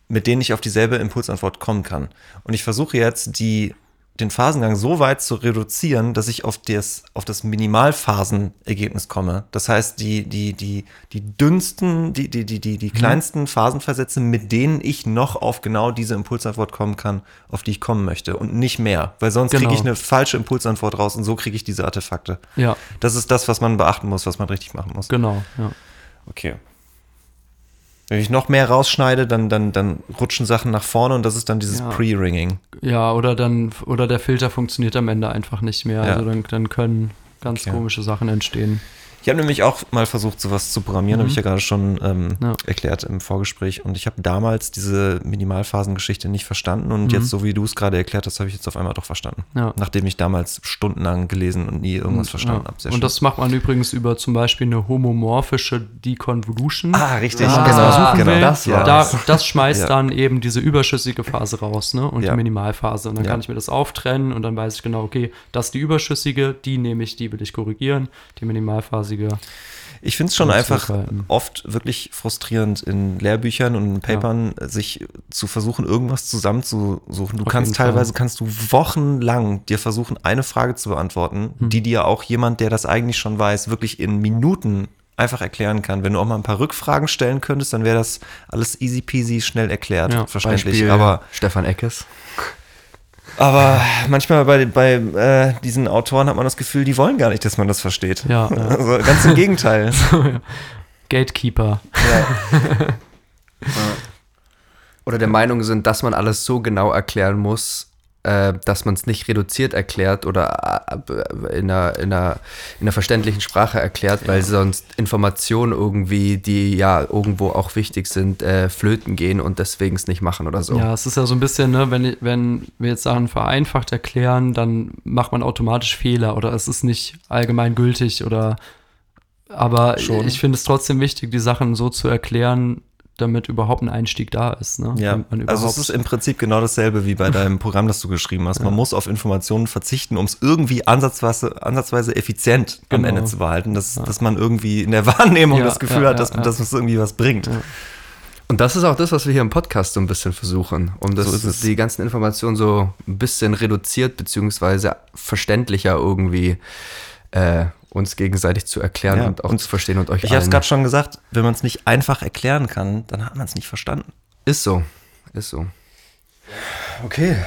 mit denen ich auf dieselbe Impulsantwort kommen kann. Und ich versuche jetzt, die, den Phasengang so weit zu reduzieren, dass ich auf das, auf das Minimalphasenergebnis komme. Das heißt, die, die, die, die dünnsten, die, die, die, die, die kleinsten Phasenversätze, mit denen ich noch auf genau diese Impulsantwort kommen kann, auf die ich kommen möchte und nicht mehr. Weil sonst Genau. kriege ich eine falsche Impulsantwort raus und so kriege ich diese Artefakte. Ja, Das ist das, was man beachten muss, was man richtig machen muss. genau. Ja. Okay. Wenn ich noch mehr rausschneide, dann, dann, dann rutschen Sachen nach vorne und das ist dann dieses Ja. Pre-Ringing. ja, oder dann, oder der Filter funktioniert am Ende einfach nicht mehr. Ja. Also dann, dann können ganz Okay. komische Sachen entstehen. Ich habe nämlich auch mal versucht, sowas zu programmieren, habe ich ja gerade schon ähm, Ja. erklärt im Vorgespräch. Und ich habe damals diese Minimalphasengeschichte nicht verstanden. Und jetzt, so wie du es gerade erklärt hast, habe ich jetzt auf einmal doch verstanden. Ja. Nachdem ich damals stundenlang gelesen und nie irgendwas verstanden Ja. habe. Sehr Und schön. das macht man übrigens über zum Beispiel eine homomorphische Deconvolution. ah, richtig. Ah, das genau, genau, will, das da, das schmeißt dann eben diese überschüssige Phase raus, ne? Und die Minimalphase. Und dann kann ich mir das auftrennen und dann weiß ich genau, okay, das ist die überschüssige, die nehme ich, die will ich korrigieren. Die minimalphasige. Ich finde es schon einfach oft wirklich frustrierend in Lehrbüchern und in Papern sich zu versuchen, irgendwas zusammenzusuchen. Du Auf kannst jeden Fall. teilweise, kannst du wochenlang dir versuchen, eine Frage zu beantworten, Hm. die dir auch jemand, der das eigentlich schon weiß, wirklich in Minuten einfach erklären kann. Wenn du auch mal ein paar Rückfragen stellen könntest, dann wäre das alles easy peasy, schnell erklärt, Ja, verständlich. Beispiel Aber Stefan Eckes. Aber manchmal bei, bei äh, diesen Autoren hat man das Gefühl, die wollen gar nicht, dass man das versteht. Ja, ja. Also ganz im Gegenteil. Gatekeeper. Oder der Meinung sind, dass man alles so genau erklären muss, äh, dass man es nicht reduziert erklärt oder äh, in, einer, in, einer, in einer verständlichen Sprache erklärt, weil sonst Informationen irgendwie, die ja irgendwo auch wichtig sind, äh, flöten gehen und deswegen es nicht machen oder so. Ja, es ist ja so ein bisschen, ne, wenn, wenn wir jetzt Sachen vereinfacht erklären, dann macht man automatisch Fehler oder es ist nicht allgemein gültig oder aber Schon. ich finde es trotzdem wichtig, die Sachen so zu erklären, damit überhaupt ein Einstieg da ist. Ne? Ja, also es ist im Prinzip genau dasselbe wie bei deinem Programm, das du geschrieben hast. Man muss auf Informationen verzichten, um es irgendwie ansatzweise, ansatzweise effizient am Genau. Ende zu behalten, dass, dass man irgendwie in der Wahrnehmung Ja, das Gefühl ja, hat, dass, ja, ja. dass es irgendwie was bringt. Und das ist auch das, was wir hier im Podcast so ein bisschen versuchen, um das, So die ganzen Informationen so ein bisschen reduziert beziehungsweise verständlicher irgendwie äh, uns gegenseitig zu erklären Ja, und auch und zu verstehen und euch Ich habe es gerade schon gesagt, wenn man es nicht einfach erklären kann, dann hat man es nicht verstanden. Ist so, ist so. Okay.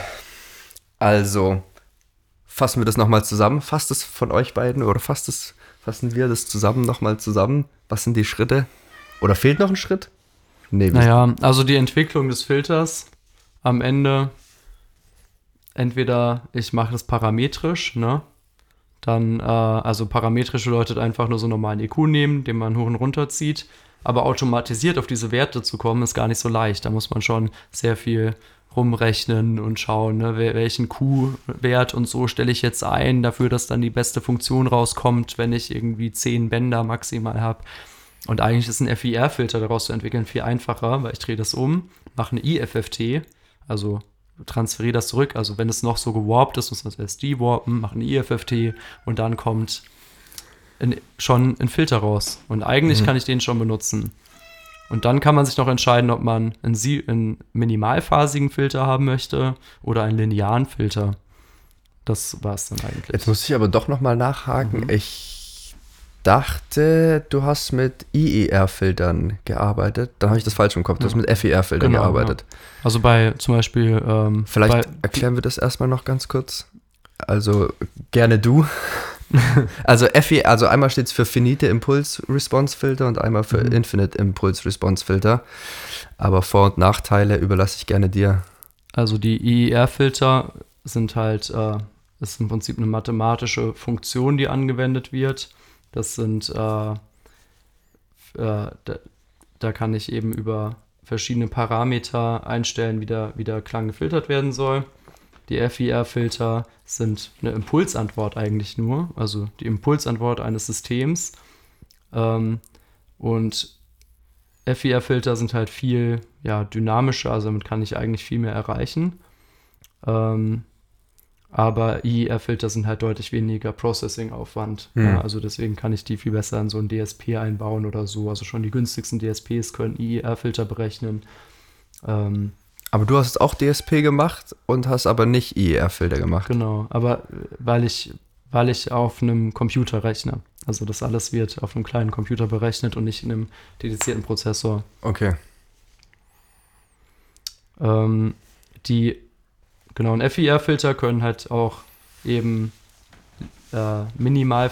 Also, fassen wir das nochmal zusammen. Fasst es von euch beiden oder fasst es, fassen wir das zusammen nochmal zusammen? Was sind die Schritte? Oder fehlt noch ein Schritt? Nee, Naja, also die Entwicklung des Filters am Ende, entweder ich mache das parametrisch, ne? Dann, äh, also parametrisch bedeutet einfach nur so einen normalen EQ nehmen, den man hoch und runter zieht. Aber automatisiert auf diese Werte zu kommen, ist gar nicht so leicht. Da muss man schon sehr viel rumrechnen und schauen, ne, wel- welchen Q-Wert und so stelle ich jetzt ein, dafür, dass dann die beste Funktion rauskommt, wenn ich irgendwie 10 Bänder maximal habe. Und eigentlich ist ein FIR-Filter daraus zu entwickeln viel einfacher, weil ich drehe das um, mache eine IFFT, also transferiere das zurück. Also wenn es noch so gewarpt ist, muss man es erst dewarpen, mache eine IFFT und dann kommt ein, schon ein Filter raus. Und eigentlich kann ich den schon benutzen. Und dann kann man sich noch entscheiden, ob man einen, einen minimalphasigen Filter haben möchte oder einen linearen Filter. Das war es dann eigentlich. Jetzt muss ich aber doch nochmal nachhaken. Mhm. Ich dachte, du hast mit IER-Filtern gearbeitet. Dann habe ich das falsch im Kopf. Du hast mit FER-Filtern Genau, gearbeitet. Also bei zum Beispiel ähm, Vielleicht bei, erklären wir das erstmal noch ganz kurz. Also gerne du. also FE, also einmal steht es für Finite Impulse Response Filter und einmal für Mhm. Infinite Impulse Response Filter. Aber Vor- und Nachteile überlasse ich gerne dir. Also die IER-Filter sind halt, äh, ist im Prinzip eine mathematische Funktion, die angewendet wird. Das sind, äh, äh, da, da kann ich eben über verschiedene Parameter einstellen, wie der, wie der Klang gefiltert werden soll. Die FIR-Filter sind eine Impulsantwort eigentlich nur, also die Impulsantwort eines Systems. Ähm, und FIR-Filter sind halt viel ja, dynamischer, also damit kann ich eigentlich viel mehr erreichen. Ähm, aber IER-Filter sind halt deutlich weniger Processing-Aufwand. Hm. Ja, also deswegen kann ich die viel besser in so ein DSP einbauen oder so. Also schon die günstigsten DSPs können IER-Filter berechnen. Ähm, Aber du hast auch DSP gemacht und hast aber nicht IER-Filter gemacht. genau, aber äh, weil ich, weil ich auf einem Computer rechne. Also das alles wird auf einem kleinen Computer berechnet und nicht in einem dedizierten Prozessor. Okay. Ähm, die genau, ein FIR-Filter können halt auch eben äh, minimal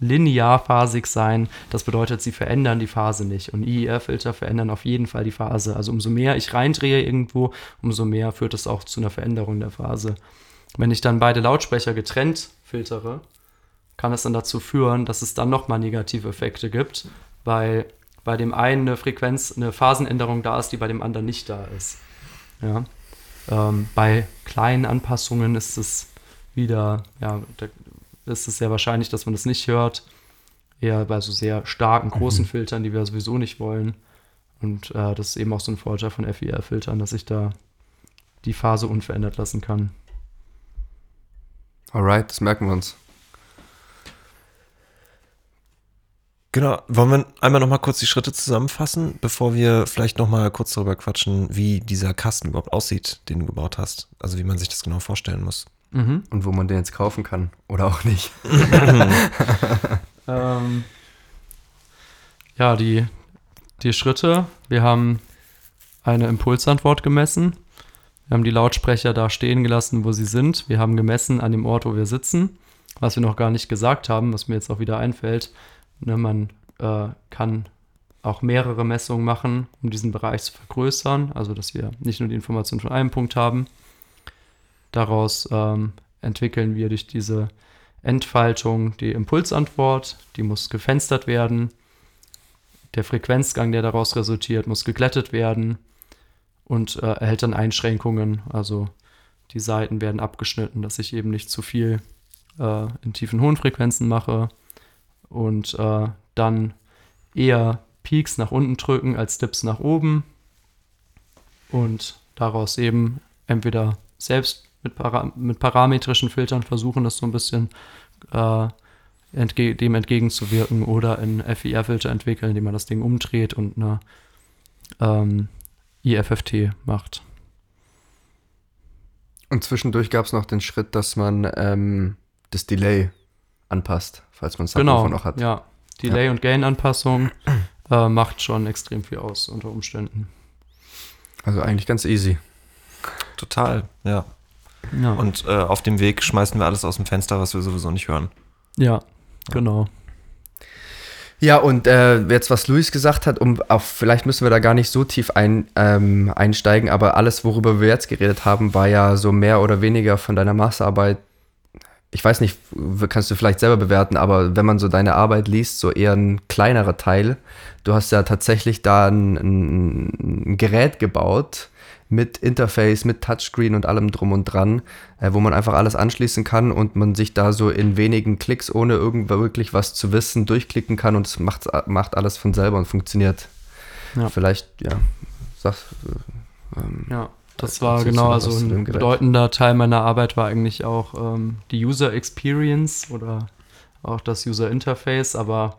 linearphasig sein. Das bedeutet, sie verändern die Phase nicht. Und IER-Filter verändern auf jeden Fall die Phase. Also umso mehr ich reindrehe irgendwo, umso mehr führt es auch zu einer Veränderung der Phase. Wenn ich dann beide Lautsprecher getrennt filtere, kann es dann dazu führen, dass es dann nochmal negative Effekte gibt, weil bei dem einen eine Frequenz, eine Phasenänderung da ist, die bei dem anderen nicht da ist. Ja. Ähm, bei kleinen Anpassungen ist es wieder, ja, ist es sehr wahrscheinlich, dass man das nicht hört. Eher bei so sehr starken, großen Filtern, die wir sowieso nicht wollen. Und äh, das ist eben auch so ein Vorteil von FIR-Filtern, dass ich da die Phase unverändert lassen kann. Alright, das merken wir uns. Genau, wollen wir einmal noch mal kurz die Schritte zusammenfassen, bevor wir vielleicht noch mal kurz darüber quatschen, wie dieser Kasten überhaupt aussieht, den du gebaut hast. Also wie man sich das genau vorstellen muss. Mhm. Und wo man den jetzt kaufen kann. Oder auch nicht. Ähm, ja, die, die Schritte. Wir haben eine Impulsantwort gemessen. Wir haben die Lautsprecher da stehen gelassen, wo sie sind. Wir haben gemessen an dem Ort, wo wir sitzen. Was wir noch gar nicht gesagt haben, was mir jetzt auch wieder einfällt. Ne, man äh, kann auch mehrere Messungen machen, um diesen Bereich zu vergrößern. Also, dass wir nicht nur die Information von einem Punkt haben. Daraus ähm, entwickeln wir durch diese Entfaltung die Impulsantwort, die muss gefenstert werden. Der Frequenzgang, der daraus resultiert, muss geglättet werden und äh, erhält dann Einschränkungen. Also die Seiten werden abgeschnitten, dass ich eben nicht zu viel äh, in tiefen hohen Frequenzen mache und äh, dann eher Peaks nach unten drücken als Dips nach oben und daraus eben entweder selbst mit, para mit parametrischen Filtern versuchen, das so ein bisschen äh, entge dem entgegenzuwirken oder einen FIR-Filter entwickeln, indem man das Ding umdreht und eine ähm, IFFT macht. Und zwischendurch gab es noch den Schritt, dass man ähm, das Delay anpasst, falls man es Genau, noch hat. ja. Delay- und Gain-Anpassung äh, macht schon extrem viel aus unter Umständen. Also eigentlich ganz easy. Total, ja. Ja, Und äh, auf dem Weg schmeißen wir alles aus dem Fenster, was wir sowieso nicht hören. ja genau. Ja, und äh, jetzt, was Luis gesagt hat, um auf, vielleicht müssen wir da gar nicht so tief ein, ähm, einsteigen, aber alles, worüber wir jetzt geredet haben, war ja so mehr oder weniger von deiner Masterarbeit. Ich weiß nicht, kannst du vielleicht selber bewerten, aber wenn man so deine Arbeit liest, so eher ein kleinerer Teil. Du hast ja tatsächlich da ein, ein, Gerät gebaut mit Interface, mit Touchscreen und allem drum und dran, äh, wo man einfach alles anschließen kann und man sich da so in wenigen Klicks, ohne irgend wirklich was zu wissen, durchklicken kann und es macht, macht alles von selber und funktioniert. Ja. Vielleicht, ja, sag, äh, ähm, Ja, das war genau, also ein bedeutender Teil meiner Arbeit war eigentlich auch ähm, die User Experience oder auch das User Interface, aber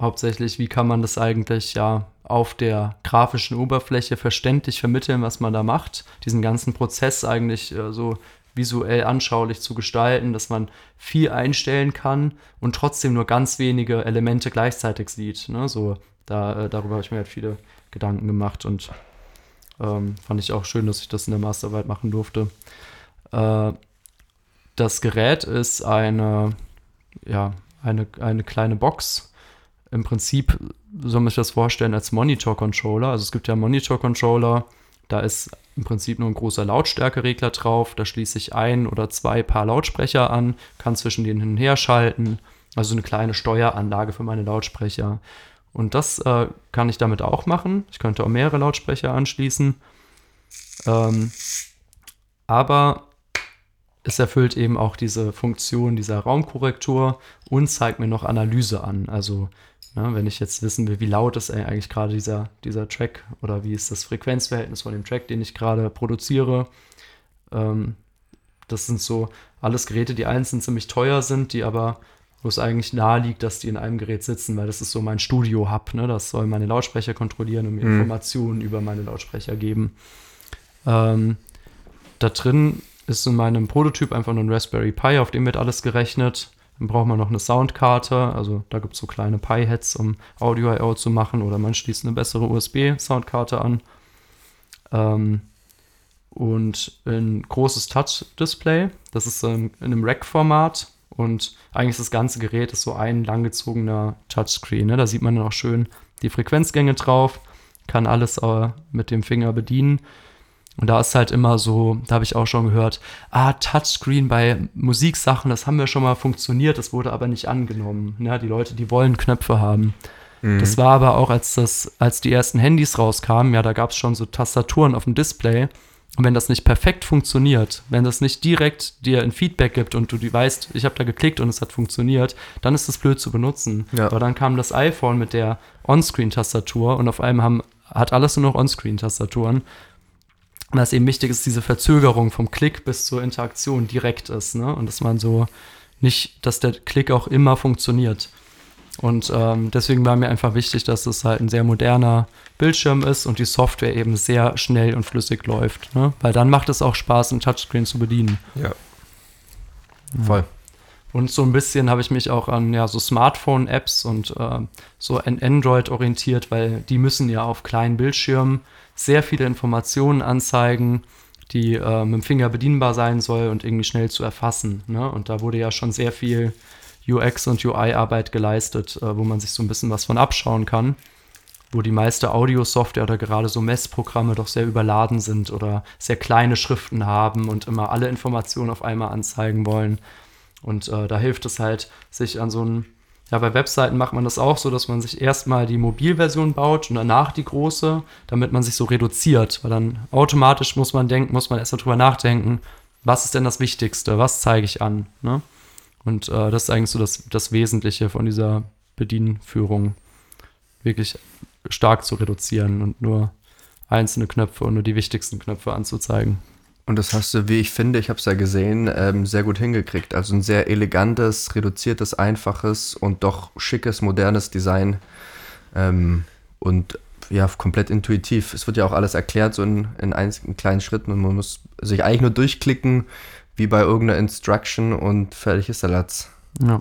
hauptsächlich, wie kann man das eigentlich ja auf der grafischen Oberfläche verständlich vermitteln, was man da macht, diesen ganzen Prozess eigentlich äh, so visuell anschaulich zu gestalten, dass man viel einstellen kann und trotzdem nur ganz wenige Elemente gleichzeitig sieht. Ne? So, da, äh, darüber habe ich mir halt viele Gedanken gemacht und ähm, fand ich auch schön, dass ich das in der Masterarbeit machen durfte. Äh, das Gerät ist eine, ja, eine, eine kleine Box. Im Prinzip soll man sich das vorstellen als Monitor-Controller. Also es gibt ja Monitor-Controller, da ist im Prinzip nur ein großer Lautstärkeregler drauf. Da schließe ich ein oder zwei Paar Lautsprecher an, kann zwischen denen hin und her schalten. Also eine kleine Steueranlage für meine Lautsprecher. Und das äh, kann ich damit auch machen. Ich könnte auch mehrere Lautsprecher anschließen. Ähm, aber es erfüllt eben auch diese Funktion dieser Raumkorrektur und zeigt mir noch Analyse an. Also ne, wenn ich jetzt wissen will, wie laut ist eigentlich gerade dieser, dieser Track oder wie ist das Frequenzverhältnis von dem Track, den ich gerade produziere. Ähm, das sind so alles Geräte, die einzeln ziemlich teuer sind, die aber, wo es eigentlich nahe liegt, dass die in einem Gerät sitzen, weil das ist so mein Studio-Hub. Ne? Das soll meine Lautsprecher kontrollieren und mir mhm. Informationen über meine Lautsprecher geben. Ähm, da drin ist in meinem Prototyp einfach nur ein Raspberry Pi, auf dem wird alles gerechnet. Dann braucht man noch eine Soundkarte, also da gibt es so kleine Pi-Heads, um Audio-I.O. zu machen oder man schließt eine bessere USB-Soundkarte an. Ähm, und ein großes Touch-Display, das ist in einem Rack-Format und eigentlich ist das ganze Gerät ist so ein langgezogener Touchscreen. Ne? Da sieht man dann auch schön die Frequenzgänge drauf, kann alles äh, mit dem Finger bedienen und da ist halt immer so, da habe ich auch schon gehört, ah, Touchscreen bei Musiksachen, das haben wir schon mal funktioniert, das wurde aber nicht angenommen. Ja, die Leute, die wollen Knöpfe haben. Mhm. Das war aber auch, als das, als die ersten Handys rauskamen, ja, da gab es schon so Tastaturen auf dem Display. Und wenn das nicht perfekt funktioniert, wenn das nicht direkt dir ein Feedback gibt und du die weißt, ich habe da geklickt und es hat funktioniert, dann ist das blöd zu benutzen. Ja. Aber dann kam das iPhone mit der On-Screen-Tastatur und auf einmal haben, hat alles nur noch On-Screen-Tastaturen und was eben wichtig ist, diese Verzögerung vom Klick bis zur Interaktion direkt ist, ne? Und dass man so nicht, dass der Klick auch immer funktioniert. Und ähm, deswegen war mir einfach wichtig, dass es halt ein sehr moderner Bildschirm ist und die Software eben sehr schnell und flüssig läuft. Ne? Weil dann macht es auch Spaß, ein Touchscreen zu bedienen. Ja. Voll. Und so ein bisschen habe ich mich auch an ja, so Smartphone-Apps und äh, so an Android orientiert, weil die müssen ja auf kleinen Bildschirmen sehr viele Informationen anzeigen, die äh, mit dem Finger bedienbar sein soll und irgendwie schnell zu erfassen. Ne? Und da wurde ja schon sehr viel UX und UI-Arbeit geleistet, äh, wo man sich so ein bisschen was von abschauen kann, wo die meiste Audio-Software oder gerade so Messprogramme doch sehr überladen sind oder sehr kleine Schriften haben und immer alle Informationen auf einmal anzeigen wollen. Und äh, da hilft es halt, sich an so ein ja, bei Webseiten macht man das auch so, dass man sich erstmal die Mobilversion baut und danach die große, damit man sich so reduziert. Weil dann automatisch muss man denken, muss man erst darüber nachdenken, was ist denn das Wichtigste, was zeige ich an. Ne? Und äh, das ist eigentlich so das, das Wesentliche von dieser Bedienführung. Wirklich stark zu reduzieren und nur einzelne Knöpfe und nur die wichtigsten Knöpfe anzuzeigen. Und das hast du, wie ich finde, ich habe es ja gesehen, ähm, sehr gut hingekriegt. Also ein sehr elegantes, reduziertes, einfaches und doch schickes, modernes Design. Ähm, und ja, komplett intuitiv. Es wird ja auch alles erklärt, so in, in einzigen kleinen Schritten und man muss sich eigentlich nur durchklicken, wie bei irgendeiner Instruction und fertig ist der Latz. Ja.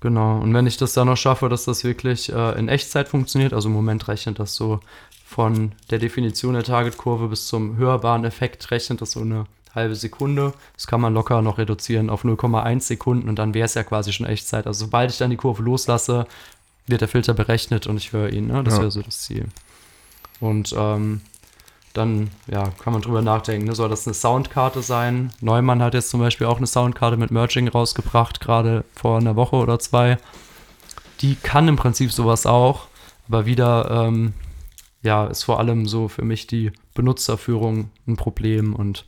Genau. Und wenn ich das dann noch schaffe, dass das wirklich äh, in Echtzeit funktioniert, also im Moment rechnet das so von der Definition der Targetkurve bis zum hörbaren Effekt rechnet das so eine halbe Sekunde. Das kann man locker noch reduzieren auf 0,1 Sekunden und dann wäre es ja quasi schon Echtzeit. Also sobald ich dann die Kurve loslasse, wird der Filter berechnet und ich höre ihn. Ne? Das ja. wäre so das Ziel. Und ähm, dann ja, kann man drüber nachdenken, ne? soll das eine Soundkarte sein? Neumann hat jetzt zum Beispiel auch eine Soundkarte mit Merging rausgebracht, gerade vor einer Woche oder zwei. Die kann im Prinzip sowas auch, aber wieder ähm, ja, ist vor allem so für mich die Benutzerführung ein Problem und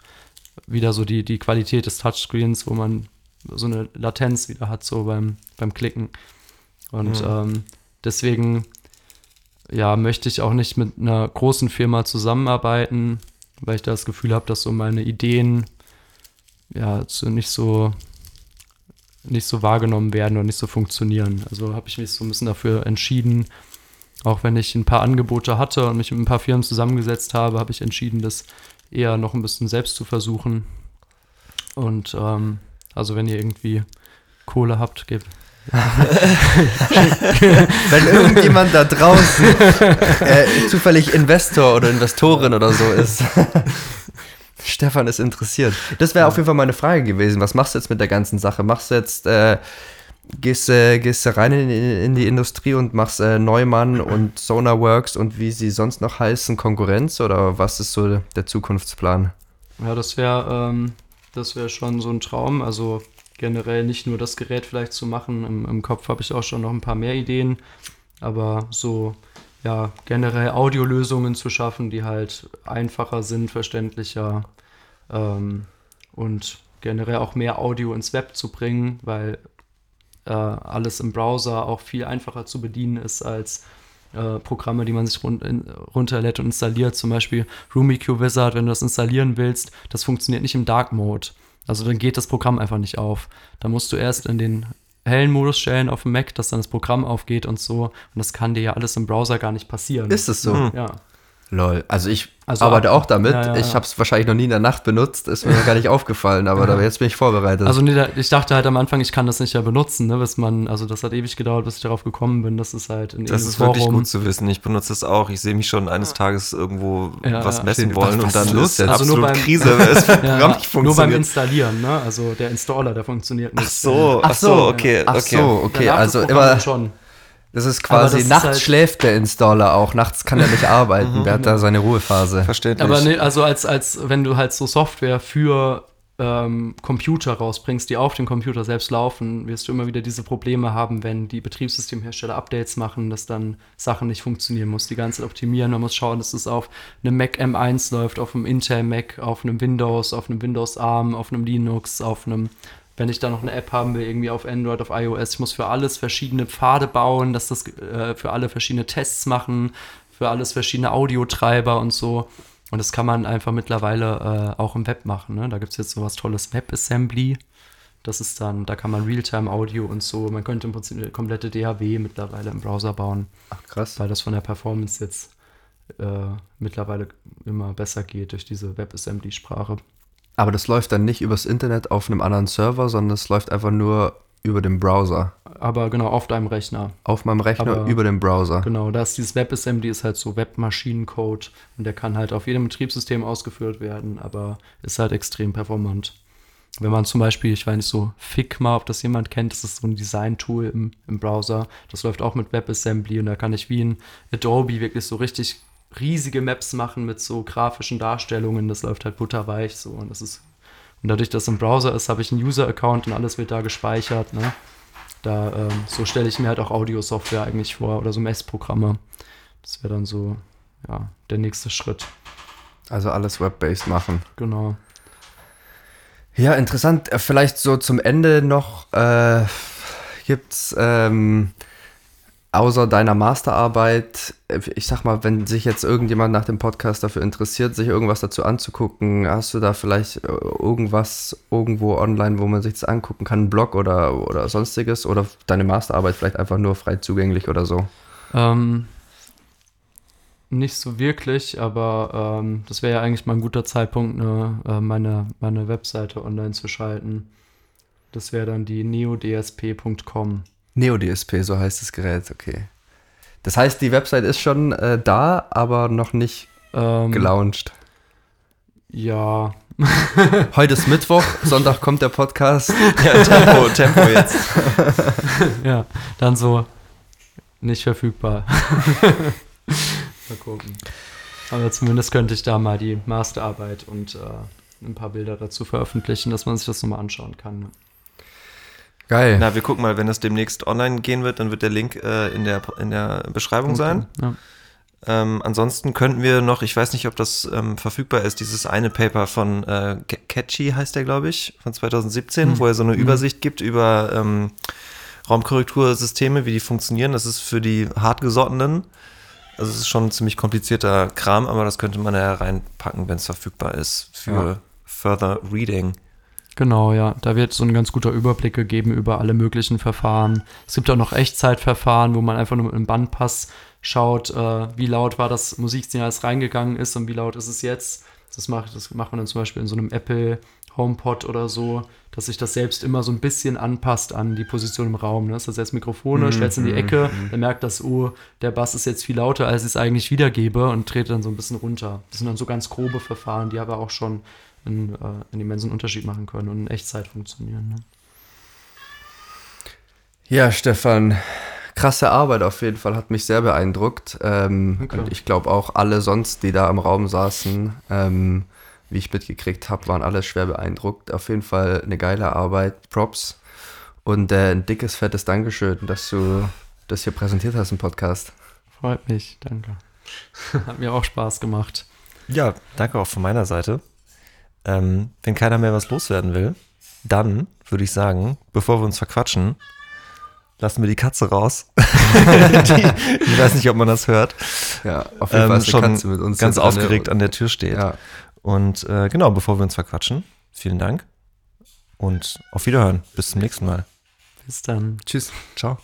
wieder so die, die Qualität des Touchscreens, wo man so eine Latenz wieder hat, so beim, beim Klicken. Und mhm. ähm, deswegen, ja, möchte ich auch nicht mit einer großen Firma zusammenarbeiten, weil ich da das Gefühl habe, dass so meine Ideen ja so nicht so nicht so wahrgenommen werden und nicht so funktionieren. Also habe ich mich so ein bisschen dafür entschieden, auch wenn ich ein paar Angebote hatte und mich mit ein paar Firmen zusammengesetzt habe, habe ich entschieden, das eher noch ein bisschen selbst zu versuchen. Und ähm, also wenn ihr irgendwie Kohle habt, gebt. wenn irgendjemand da draußen äh, zufällig Investor oder Investorin oder so ist. Stefan ist interessiert. Das wäre ja. auf jeden Fall meine Frage gewesen. Was machst du jetzt mit der ganzen Sache? Machst du jetzt äh, gehst, äh, gehst rein in, in, die Industrie und machst äh, Neumann und Sonarworks und wie sie sonst noch heißen, Konkurrenz oder was ist so der Zukunftsplan? Ja, das wäre ähm, das schon so ein Traum. Also generell nicht nur das Gerät vielleicht zu machen. Im, im Kopf habe ich auch schon noch ein paar mehr Ideen. aber so ja, generell Audiolösungen zu schaffen, die halt einfacher sind, verständlicher ähm, und generell auch mehr Audio ins Web zu bringen, weil äh, alles im Browser auch viel einfacher zu bedienen ist als äh, Programme, die man sich run in, runterlädt und installiert. Zum Beispiel RumiQ Wizard, wenn du das installieren willst, das funktioniert nicht im Dark Mode. Also dann geht das Programm einfach nicht auf. Da musst du erst in den hellen Modus stellen auf dem Mac, dass dann das Programm aufgeht und so. Und das kann dir ja alles im Browser gar nicht passieren. Ist es so? Hm. Ja. Lol. Also ich Also arbeite ab- auch damit. Ja, ja, Ich habe es wahrscheinlich noch nie in der Nacht benutzt. Ist mir gar nicht aufgefallen, aber da, jetzt bin ich vorbereitet. Also nee, da, ich dachte halt am Anfang, ich kann das nicht ja benutzen, ne, bis man, also das hat ewig gedauert, bis ich darauf gekommen bin, dass es halt in Das ist wirklich Forum- gut zu wissen. Ich benutze es auch. Ich sehe mich schon eines Tages irgendwo Ja, was messen wollen was und dann ist los ist jetzt? das Also nur absolut beim- Krise, weil das Programm Ja, nicht nur beim funktioniert. Installieren, ne? Also der Installer, der funktioniert nicht. Ach so, ach so, okay, Ach okay. so, okay. Danach Also das immer, schon. Das ist quasi, das ist nachts halt- schläft der Installer auch. Nachts kann er nicht arbeiten. Der hat da seine Ruhephase. Verständlich. Aber nee, also als, als wenn du halt so Software für ähm, Computer rausbringst, die auf dem Computer selbst laufen, wirst du immer wieder diese Probleme haben, wenn die Betriebssystemhersteller Updates machen, dass dann Sachen nicht funktionieren. Man muss die ganze Zeit optimieren, man muss schauen, dass es auf einem Mac M1 läuft, auf einem Intel Mac, auf einem Windows, auf einem Windows ARM, auf einem Linux, auf einem wenn ich da noch eine App haben will, irgendwie auf Android, auf iOS, ich muss für alles verschiedene Pfade bauen, dass das äh, für alle verschiedene Tests machen, für alles verschiedene Audiotreiber und so. Und das kann man einfach mittlerweile äh, auch im Web machen. Ne? Da gibt es jetzt sowas tolles WebAssembly. Das ist dann, da kann man Realtime-Audio und so. Man könnte im Prinzip eine komplette DAW mittlerweile im Browser bauen, Ach, krass. weil das von der Performance jetzt äh, mittlerweile immer besser geht durch diese WebAssembly-Sprache. Aber das läuft dann nicht übers Internet auf einem anderen Server, sondern es läuft einfach nur über den Browser. Aber genau, auf deinem Rechner. Auf meinem Rechner Aber- über den Browser. Genau, da ist dieses WebAssembly ist halt so Webmaschinencode und der kann halt auf jedem Betriebssystem ausgeführt werden, aber ist halt extrem performant. Wenn man zum Beispiel, ich weiß nicht, so Figma, ob das jemand kennt, das ist so ein Design-Tool im, im Browser. Das läuft auch mit WebAssembly und da kann ich wie in Adobe wirklich so richtig riesige Maps machen mit so grafischen Darstellungen. Das läuft halt butterweich so und das ist. Und dadurch, dass es im Browser ist, habe ich einen User-Account und alles wird da gespeichert. Ne? Da, ähm, so stelle ich mir halt auch Audio-Software eigentlich vor oder so Messprogramme. Das wäre dann so, ja, der nächste Schritt. Also alles web-based machen. Genau. Ja, interessant. Äh, Vielleicht so zum Ende noch äh, gibt's ähm, außer deiner Masterarbeit, ich sag mal, wenn sich jetzt irgendjemand nach dem Podcast dafür interessiert, sich irgendwas dazu anzugucken, hast du da vielleicht äh, irgendwas irgendwo online, wo man sich das angucken kann, ein Blog oder, oder sonstiges oder deine Masterarbeit vielleicht einfach nur frei zugänglich oder so? Ähm, nicht so wirklich, aber ähm, das wäre ja eigentlich mal ein guter Zeitpunkt, ne, meine, meine Webseite online zu schalten. Das wäre dann die neodsp.com. NeoDSP, so heißt das Gerät, okay. Das heißt, die Website ist schon äh, da, aber noch nicht Ähm, gelauncht. Ja, Heute ist Mittwoch, Sonntag kommt der Podcast. ja, Tempo, Tempo jetzt. ja, dann so nicht verfügbar. mal gucken. Aber zumindest könnte ich da mal die Masterarbeit und äh, ein paar Bilder dazu veröffentlichen, dass man sich das nochmal anschauen kann. Geil. Na, wir gucken mal, wenn es demnächst online gehen wird, dann wird der Link äh, in, der, in der Beschreibung sein. Ja. Ähm, ansonsten könnten wir noch, ich weiß nicht, ob das ähm, verfügbar ist, dieses eine Paper von äh, Catchy heißt der, glaube ich, von 2017, Hm. wo er so eine Mhm. Übersicht gibt über ähm, Raumkorrektursysteme, wie die funktionieren. Das ist für die hartgesottenen. Also es ist schon ein ziemlich komplizierter Kram, aber das könnte man ja reinpacken, wenn es verfügbar ist für Ja. Further Reading. Genau, ja. Da wird so ein ganz guter Überblick gegeben über alle möglichen Verfahren. Es gibt auch noch Echtzeitverfahren, wo man einfach nur mit einem Bandpass schaut, äh, wie laut war das Musiksignal, das reingegangen ist und wie laut ist es jetzt. Das macht, das macht man dann zum Beispiel in so einem Apple HomePod oder so, dass sich das selbst immer so ein bisschen anpasst an die Position im Raum. Ne? Das heißt, jetzt Mikrofone, Mhm, stellt in die mhm, Ecke, mhm. dann merkt das, oh, der Bass ist jetzt viel lauter, als ich es eigentlich wiedergebe und dreht dann so ein bisschen runter. Das sind dann so ganz grobe Verfahren, die aber auch schon einen, äh, einen immensen Unterschied machen können und in Echtzeit funktionieren. Ne? Ja, Stefan, krasse Arbeit auf jeden Fall, hat mich sehr beeindruckt. Ähm, Danke. und ich glaube auch alle sonst, die da im Raum saßen, ähm, wie ich mitgekriegt habe, waren alle schwer beeindruckt. Auf jeden Fall eine geile Arbeit, Props. Und äh, ein dickes, fettes Dankeschön, dass du das hier präsentiert hast im Podcast. Freut mich, danke. Hat mir auch Spaß gemacht. Ja, danke auch von meiner Seite. Ähm, wenn keiner mehr was loswerden will, dann würde ich sagen, bevor wir uns verquatschen, lassen wir die Katze raus. die, ich weiß nicht, ob man das hört. Ja, auf jeden Fall Ähm, schon Katze mit uns ganz aufgeregt an der Tür steht. Ja, Und äh, genau, bevor wir uns verquatschen, vielen Dank und auf Wiederhören. Bis zum nächsten Mal. Bis dann. tschüss. Ciao.